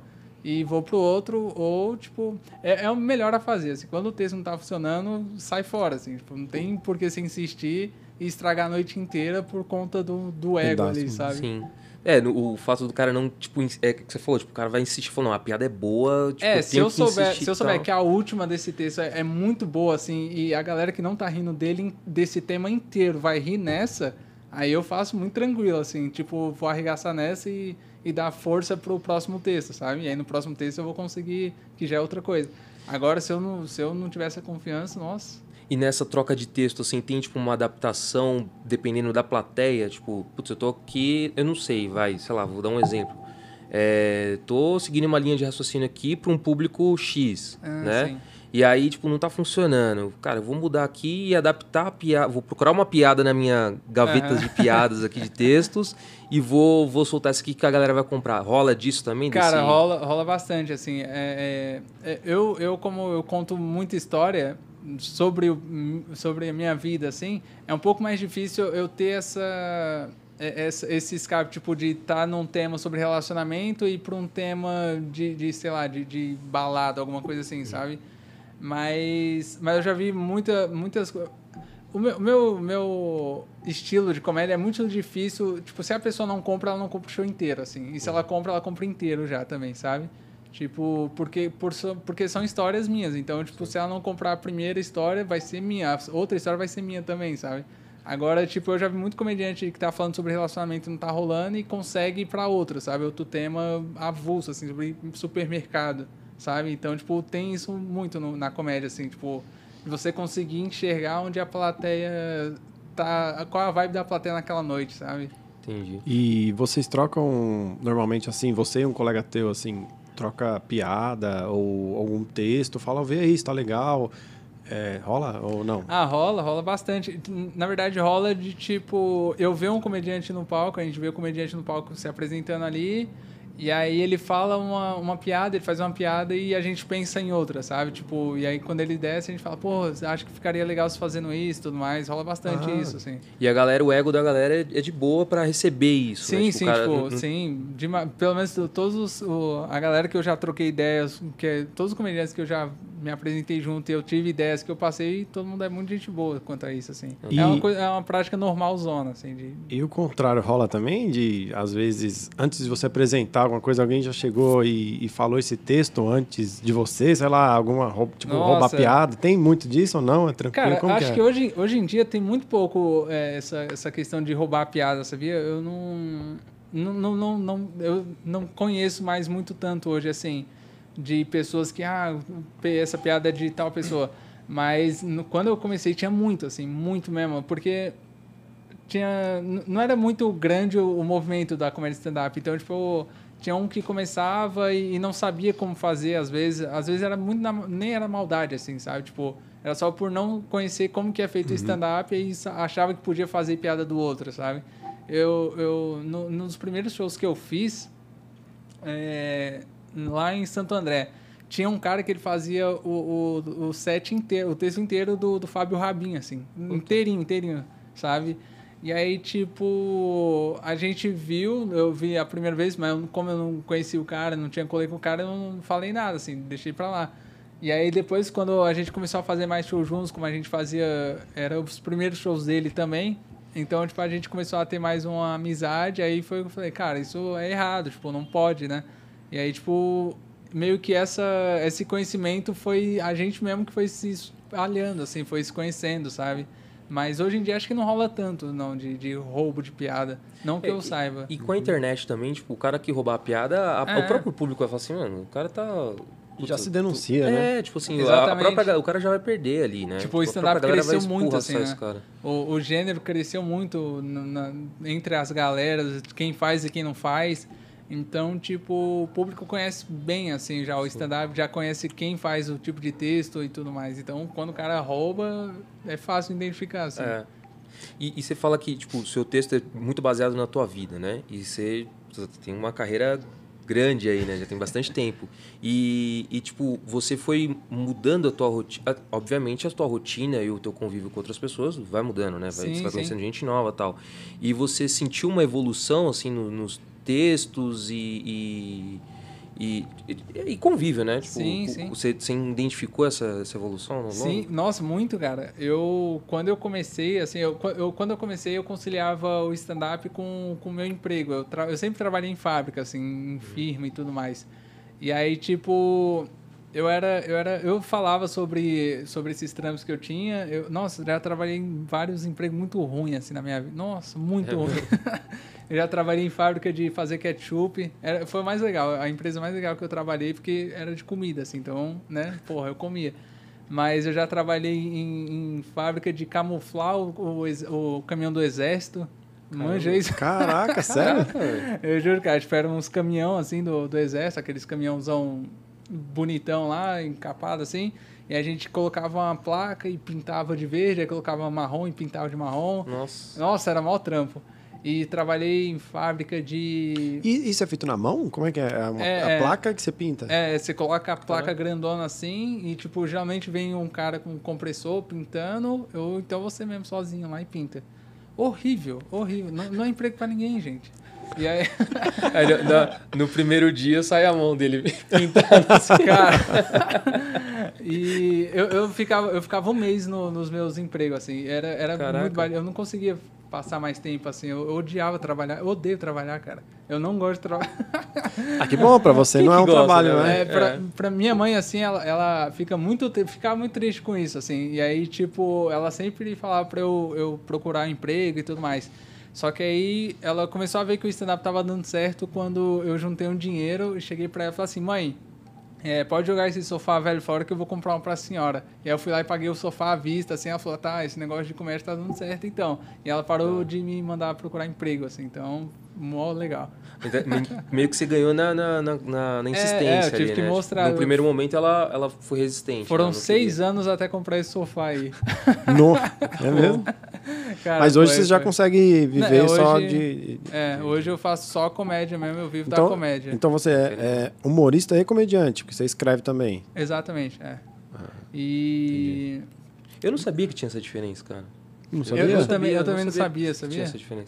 E vou pro outro, ou, tipo, é, é o melhor a fazer. Assim, quando o texto não tá funcionando, sai fora, assim. Tipo, não tem por que você insistir e estragar a noite inteira por conta do, do ego ali, sabe? Sim. É, no- o fato do cara não, tipo, é que você falou, tipo, o cara vai insistir, falou, não, a piada é boa, tipo, É, eu se eu que souber, insistir se eu souber tal. que a última desse texto é, é muito boa, assim, e a galera que não tá rindo dele, desse tema inteiro, vai rir nessa, aí eu faço muito tranquilo, assim, tipo, vou arregaçar nessa e, e dar força pro próximo texto, sabe? E aí no próximo texto eu vou conseguir, que já é outra coisa. Agora, se eu não, se eu não tivesse a confiança, nossa. E nessa troca de texto, assim, tem, tipo, uma adaptação dependendo da plateia? Tipo, putz, eu tô aqui, eu não sei, vai, sei lá, vou dar um exemplo. É, tô seguindo uma linha de raciocínio aqui para um público X, Ah, né? sim. E aí, tipo, não tá funcionando. Cara, eu vou mudar aqui e adaptar a piada. Vou procurar uma piada na minha gaveta Aham. de piadas aqui de textos e vou, vou soltar isso aqui que a galera vai comprar. Rola disso também? Cara, desse- rola, rola bastante, assim. É, é, é, eu, eu, como eu conto muita história sobre, sobre a minha vida, assim, é um pouco mais difícil eu ter essa, é- esse escape, tipo, de estar num tema sobre relacionamento e para um tema de, de, sei lá, de, de balada, alguma coisa assim, sabe? Mas, mas eu já vi muita, muitas coisas. O meu, meu, meu estilo de comédia é muito difícil. Tipo, se a pessoa não compra, ela não compra o show inteiro, assim. E se ela compra, ela compra inteiro já também, sabe? Tipo, porque, por, porque são histórias minhas. Então, tipo, se ela não comprar a primeira história, vai ser minha. A outra história vai ser minha também, sabe? Agora, tipo, eu já vi muito comediante que tá falando sobre relacionamento e não tá rolando e consegue ir pra outro, sabe? Outro tema avulso, assim, sobre supermercado, sabe? Então, tipo, tem isso muito no- na comédia, assim, tipo, você conseguir enxergar onde a plateia tá. Qual a vibe da plateia naquela noite, sabe? Entendi. E vocês trocam normalmente assim, você e um colega teu assim, troca piada ou algum texto, fala, vê aí, está legal. É, rola ou não? Ah, rola, rola bastante. Na verdade, rola de tipo, eu ver um comediante no palco, a gente vê o comediante no palco se apresentando ali, e aí ele fala uma, uma piada, ele faz uma piada e a gente pensa em outra, sabe? Tipo, e aí quando ele desce, a gente fala, pô, acho que ficaria legal se fazendo isso e tudo mais. Rola bastante Ah. isso, assim. E a galera, o ego da galera é é de boa pra receber isso. né? Sim, Tipo, sim, cara- tipo, sim. de pelo menos do- todos os, o- a galera que eu já troquei ideias, que é- todos os comediantes que eu já me apresentei junto e eu tive ideias que eu passei, todo mundo é muito gente boa quanto a isso, assim. E- É, uma coisa, é uma prática normalzona, assim, de... E o contrário rola também? De, às vezes, antes de você apresentar alguma coisa, alguém já chegou e, e falou esse texto antes de você, sei lá, alguma tipo, Nossa. roubar piada. Tem muito disso ou não? É tranquilo? Cara, Como acho que, que, é? hoje, hoje em dia tem muito pouco é, essa, essa questão de roubar a piada, sabia? Eu não, não, não, não, não- eu não conheço mais muito tanto hoje, assim, de pessoas que, ah, essa piada é de tal pessoa. Mas no- quando eu comecei tinha muito, assim, muito mesmo, porque tinha. Não era muito grande o, o movimento da comédia stand-up. Então, tipo, tinha um que começava e, e, não sabia como fazer, às vezes. Às vezes era muito. Na, nem era maldade, assim, sabe? Tipo, era só por não conhecer como que é feito o uhum. stand-up e achava que podia fazer piada do outro, sabe? Eu, eu no, nos primeiros shows que eu fiz, é, lá em Santo André, tinha um cara que ele fazia o, o, o set inteiro, o texto inteiro do, do Fábio Rabin, assim. Inteirinho, inteirinho, sabe? E aí, tipo, a gente viu, eu vi a primeira vez, mas como eu não conhecia o cara, não tinha colei com o cara, eu não falei nada, assim, deixei pra lá. E aí depois, quando a gente começou a fazer mais shows juntos, como a gente fazia, eram os primeiros shows dele também, então, tipo, a gente começou a ter mais uma amizade, aí foi que eu falei, cara, isso é errado, tipo, não pode, né? E aí, tipo, meio que essa, esse conhecimento foi a gente mesmo que foi se espalhando, assim, foi se conhecendo, sabe? Mas hoje em dia acho que não rola tanto, não, de, de roubo de piada. Não que é, eu saiba. E, e, com a internet também, tipo, o cara que roubar a piada, a, é. o próprio público vai falar assim, mano, o cara tá. Putz, já se denuncia, é, né? É, tipo assim, a, a, própria, o cara já vai perder ali, né? Tipo, tipo o stand-up cresceu muito, assim, né? O, o gênero cresceu muito na, entre as galeras, quem faz e quem não faz. Então, tipo, o público conhece bem, assim, já o stand-up, já conhece quem faz o tipo de texto e tudo mais. Então, quando o cara rouba, é fácil identificar, assim. É. E, e você fala que, tipo, o seu texto é muito baseado na tua vida, né? E você, tem uma carreira grande aí, né? Já tem bastante tempo. E, e, tipo, você foi mudando a tua rotina. Obviamente, a tua rotina e o teu convívio com outras pessoas vai mudando, né? Vai, sim, você vai conhecendo sim. gente nova tal. E você sentiu uma evolução, assim, no, nos textos e, e, e, e convívio, né? Tipo, sim, sim. Você, você identificou essa, essa evolução no Sim, nossa, muito, cara. Eu, quando eu comecei, assim, eu, eu quando eu comecei, eu conciliava o stand-up com o meu emprego. Eu, tra, eu sempre trabalhei em fábrica, assim, em uhum. firma e tudo mais. E aí, tipo, eu era, eu era, eu falava sobre, sobre esses trampos que eu tinha. Eu, nossa, já trabalhei em vários empregos muito ruins assim na minha vida. Nossa, muito é ruim. Eu já trabalhei em fábrica de fazer ketchup. Era, foi mais legal, a empresa mais legal que eu trabalhei, porque era de comida, assim. Então, né, porra, eu comia. Mas eu já trabalhei em, em fábrica de camuflar o, o, o, caminhão do exército. Manja isso. Caraca, sério? eu juro, cara, espero uns caminhão, assim, do, do exército, aqueles caminhãozão bonitão lá, encapado, assim. E a gente colocava uma placa e pintava de verde, aí colocava marrom e pintava de marrom. Nossa. Nossa, era mal trampo. E trabalhei em fábrica de. E isso é feito na mão? Como é que é? A, é, a é. placa que você pinta? É, você coloca a placa grandona assim e, tipo, geralmente vem um cara com um compressor pintando, ou então você mesmo sozinho lá e pinta. Horrível, horrível. Não, não é emprego para ninguém, gente. E aí... aí no, no, primeiro dia sai a mão dele pintando assim. Cara. e eu, eu, ficava, eu ficava um mês no, nos meus empregos, assim. Era, era muito. Eu não conseguia passar mais tempo, assim. Eu, eu, odiava trabalhar. Eu odeio trabalhar, cara. Eu não gosto de trabalhar. Ah, que bom, pra você não é um gosta, trabalho, né? né? É, pra, é. pra minha mãe, assim, ela, ela fica muito, ficava muito triste com isso, assim. E aí, tipo, ela sempre falava pra eu, eu procurar emprego e tudo mais. Só que aí ela começou a ver que o stand-up tava dando certo quando eu juntei um dinheiro e cheguei pra ela e falei assim, mãe, é, pode jogar esse sofá velho fora que eu vou comprar um pra senhora. E aí eu fui lá e paguei o sofá à vista, assim, ela falou, tá, esse negócio de comércio tá dando certo então. E ela parou de me mandar procurar emprego, assim, então, mó legal. Então, meio que você ganhou na, na, na, na insistência é, é, eu tive ali, que né? mostrar. No primeiro momento ela, ela foi resistente. Foram seis queria. anos até comprar esse sofá aí. No, é mesmo? Cara, Mas hoje foi, você já consegue viver Não, só de... É, hoje eu faço só comédia mesmo, eu vivo então, da comédia. Então você é, é, humorista e comediante, porque você escreve também. Exatamente, é. Ah, e... Entendi. Eu não sabia que tinha essa diferença, cara. Não sabia? Eu, eu, eu também, eu também não sabia, sabia? Tinha essa diferença.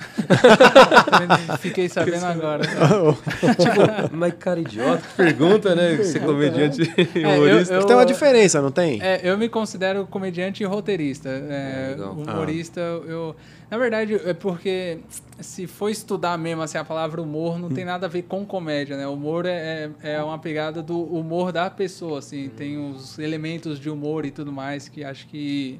Fiquei sabendo agora. tipo, mas cara idiota, pergunta, né? Você é comediante e humorista. É, eu, eu, tem uma diferença, não tem? É, eu me considero comediante e roteirista. É, é humorista, ah. eu... Na verdade, é porque se for estudar mesmo assim, a palavra humor, não hum. tem nada a ver com comédia, né? O humor é, é, é uma pegada do humor da pessoa, assim. Hum. Tem os elementos de humor e tudo mais que acho que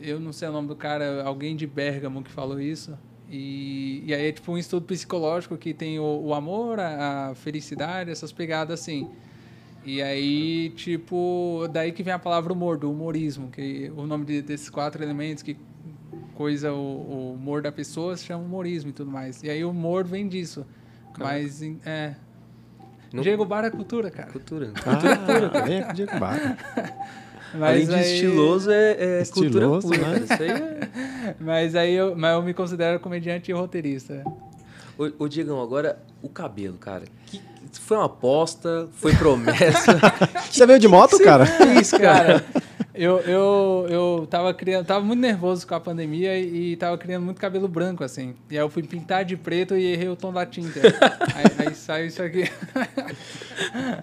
eu não sei o nome do cara, alguém de Bergamo que falou isso. E, e aí é tipo um estudo psicológico que tem o, o amor, a, a, felicidade, essas pegadas assim. E aí, tipo, daí que vem a palavra humor, do humorismo, que o nome de, desses quatro elementos que coisa, o, o humor da pessoa se chama humorismo e tudo mais. E aí o humor vem disso. Mas, em- é... Não- Diego Bar é cultura, cara. Cultura. Ah, vem aqui, Diego Barra. Mas Além de aí- estiloso, é, é cultura Estiloso, pura. né? Isso aí é... Mas aí eu, mas eu me considero comediante e roteirista. Ô, ô, Diegão, agora o cabelo, cara. Que, foi uma aposta? Foi promessa? Você veio de moto, cara? Isso, cara. Eu, eu, eu tava criando, tava muito nervoso com a pandemia e, e tava criando muito cabelo branco, assim. E aí eu fui pintar de preto e errei o tom da tinta. aí, aí saiu isso aqui.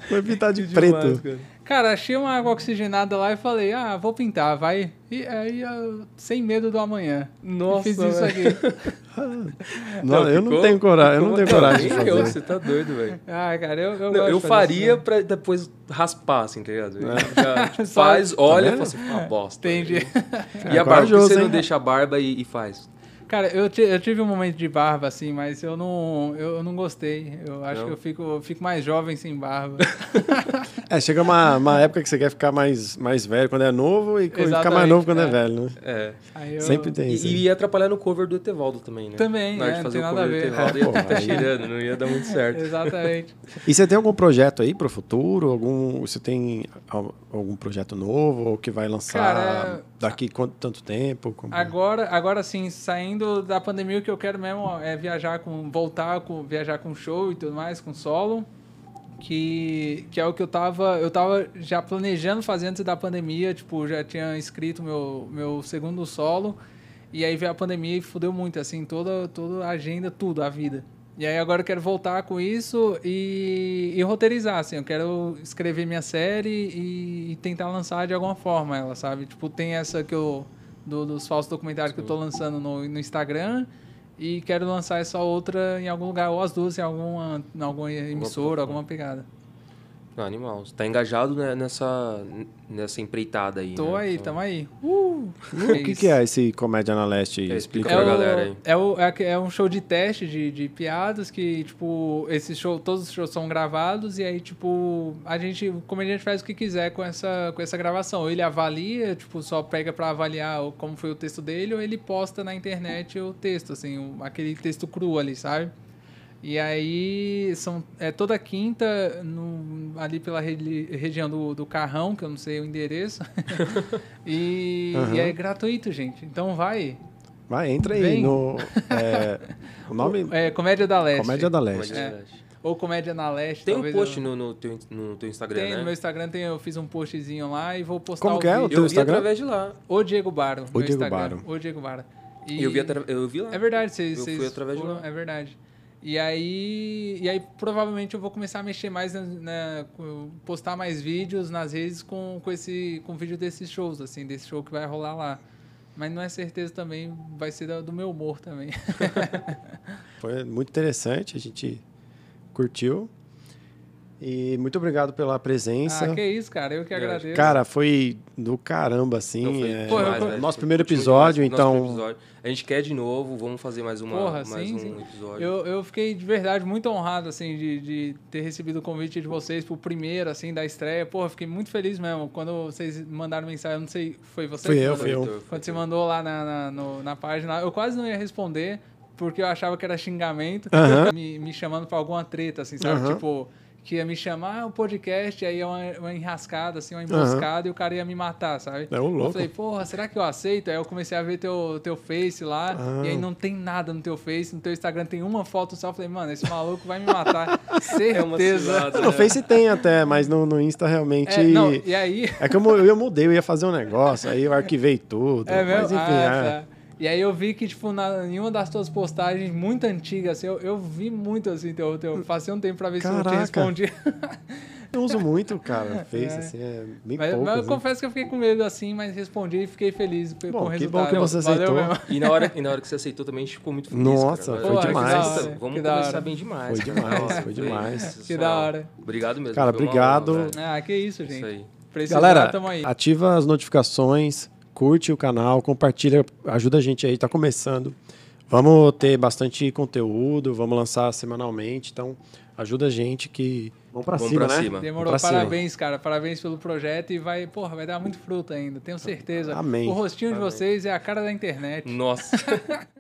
Foi pintar de Demais, preto. Cara, achei uma água oxigenada lá e falei, ah, vou pintar, vai. E aí, eu, sem medo do amanhã. Nossa, E fiz isso aqui. Não, eu não ficou- tenho coragem, eu não tenho coragem de eu, fazer. Você tá doido, velho. Ah, cara, eu, eu, Não, gosto eu faria isso, pra depois raspar, assim, tá ligado? É. Já, tipo, faz, olha e vendo? fala assim, uma bosta. Entendi. E É, a barba, por que corajoso, você não hein? deixa a barba e, e faz? Cara, eu, eu tive um momento de barba, assim, mas eu não, eu, eu não gostei. Eu acho Não? que eu fico, eu fico mais jovem sem barba. É, chega uma, uma época que você quer ficar mais, mais velho quando é novo e ficar mais Exatamente, novo quando é, é. velho, né? É. Aí eu- Sempre tem isso. E, e ia atrapalhar no cover do Etevaldo também, né? Também, Na hora é, de não fazer tem o nada cover a do ver. Etevaldo, É, ia pô, estar aí- tirando, não ia dar muito certo. Exatamente. E você tem algum projeto aí pro futuro? Algum, você tem algum projeto novo ou que vai lançar Cara, daqui quanto tanto tempo? Como- Agora, agora sim, saindo da pandemia, o que eu quero mesmo é viajar com. voltar com. viajar com show e tudo mais, com solo. Que, que é o que eu tava. Eu tava já planejando fazer antes da pandemia, tipo, já tinha escrito meu, meu segundo solo. E aí veio a pandemia e fudeu muito, assim, toda, toda a agenda, tudo, a vida. E aí agora eu quero voltar com isso e, e roteirizar, assim. Eu quero escrever minha série e, e tentar lançar de alguma forma ela, sabe? Tipo, tem essa que eu... do- dos falsos documentários que eu tô lançando no, no Instagram e quero lançar essa outra em algum lugar, ou as duas em alguma, em alguma emissora, alguma pegada. Não, animal. Você tá engajado né, nessa, nessa empreitada aí. Tô né? aí, Então, tamo aí. Uh! o que, que é esse Comédia na Leste? aí? É, Explica É, pra o, galera aí. é, o, é, é um show de teste de, de piadas que, tipo, esses show, todos os shows são gravados e aí, tipo, a gente, o comediante faz o que quiser com essa, com essa gravação. Ou ele avalia, tipo, só pega pra avaliar como foi o texto dele, ou ele posta na internet o texto, assim, o- aquele texto cru ali, sabe? E aí, são, é toda quinta, no, ali pela regi- região do, do Carrão, que eu não sei o endereço. e, Aham. e é gratuito, gente. Então vai. Vai, entra aí Vem. no. é, o nome. É Comédia da Leste. Comédia da Leste. Comédia É. da Leste. Ou Comédia na Leste. Tem um talvez post eu- no, no, teu, no teu Instagram, Tem, né? no meu Instagram tem, eu fiz um postzinho lá e vou postar Como o que é o teu Eu vi Instagram? através de lá. O Diego Baro. O meu Diego Instagram. Baro. O Diego Baro. E eu vi, atra... eu vi lá. É verdade, vocês... Eu fui através de lá. É verdade. E aí, e aí, provavelmente, eu vou começar a mexer mais, na- com- postar mais vídeos nas redes com, com esse com vídeo desses shows, assim, desse show que vai rolar lá. Mas não é certeza também, vai ser do meu humor também. Foi muito interessante, a gente curtiu. E muito obrigado pela presença. ah, que isso, cara, eu que acho- agradeço. Cara, foi do caramba, assim. Não, foi é, Pô, eu- demais, velho. nosso primeiro foi episódio, demais. Nosso então. primeiro episódio. A gente quer de novo, vamos fazer mais, uma, Porra, mais sim, um sim. episódio. Eu, eu fiquei de verdade muito honrado, assim, de, de ter recebido o convite de vocês pro primeiro, assim, da estreia. Porra, fiquei muito feliz mesmo. Quando vocês mandaram mensagem, eu não sei, foi você? Fui que eu, fui eu. Quando você mandou lá na, na, no- na página, eu quase não ia responder, porque eu achava que era xingamento, Aham. me, me chamando pra alguma treta, assim, sabe? Aham. Tipo, que ia me chamar um podcast, aí é uma, uma enrascada, assim, uma emboscada, e o cara ia me matar, sabe? É o louco. Eu falei, porra, será que eu aceito? Aí eu comecei a ver teu, teu Face lá, Ah. e aí não tem nada no teu Face, no teu Instagram tem uma foto só. Eu falei, mano, esse maluco vai me matar. É Certeza. cilada, No Face tem até, mas no, no Insta realmente. É, não, e aí... É que eu, eu mudei, eu ia fazer um negócio, aí eu arquivei tudo. É mesmo? Mas enfim, Ah, é. tá. E aí eu vi que, tipo, na, em uma das tuas postagens muito antigas, assim, eu, eu vi muito, assim, teu, teu, passei um tempo pra ver se eu te Caraca. respondi. Eu uso muito, cara, Face, É. assim, é bem Mas, pouco. mas eu assim. confesso que eu fiquei com medo, assim, mas respondi e fiquei feliz com Bom, o que resultado. bom que você aceitou. E na, hora, e na hora que você aceitou também, a gente ficou muito feliz. Nossa, cara. foi Vamos demais. Que da Vamos hora. começar bem demais. Foi cara. demais, Nossa, foi demais. Que da hora. Obrigado mesmo. Cara, obrigado. velho. Ah, que isso, gente. Isso aí. Precisar, Galera, tamo aí. ativa as notificações, curte o canal, compartilha, ajuda a gente aí, tá começando. Vamos ter bastante conteúdo, vamos lançar semanalmente, então ajuda a gente que Vamos pra Vamos cima, pra né? cima. Demorou, Pra cima. parabéns, cara. Parabéns pelo projeto e vai, porra, vai dar muito fruto ainda, tenho certeza. Amém. O rostinho de Amém. vocês é a cara da internet. Nossa.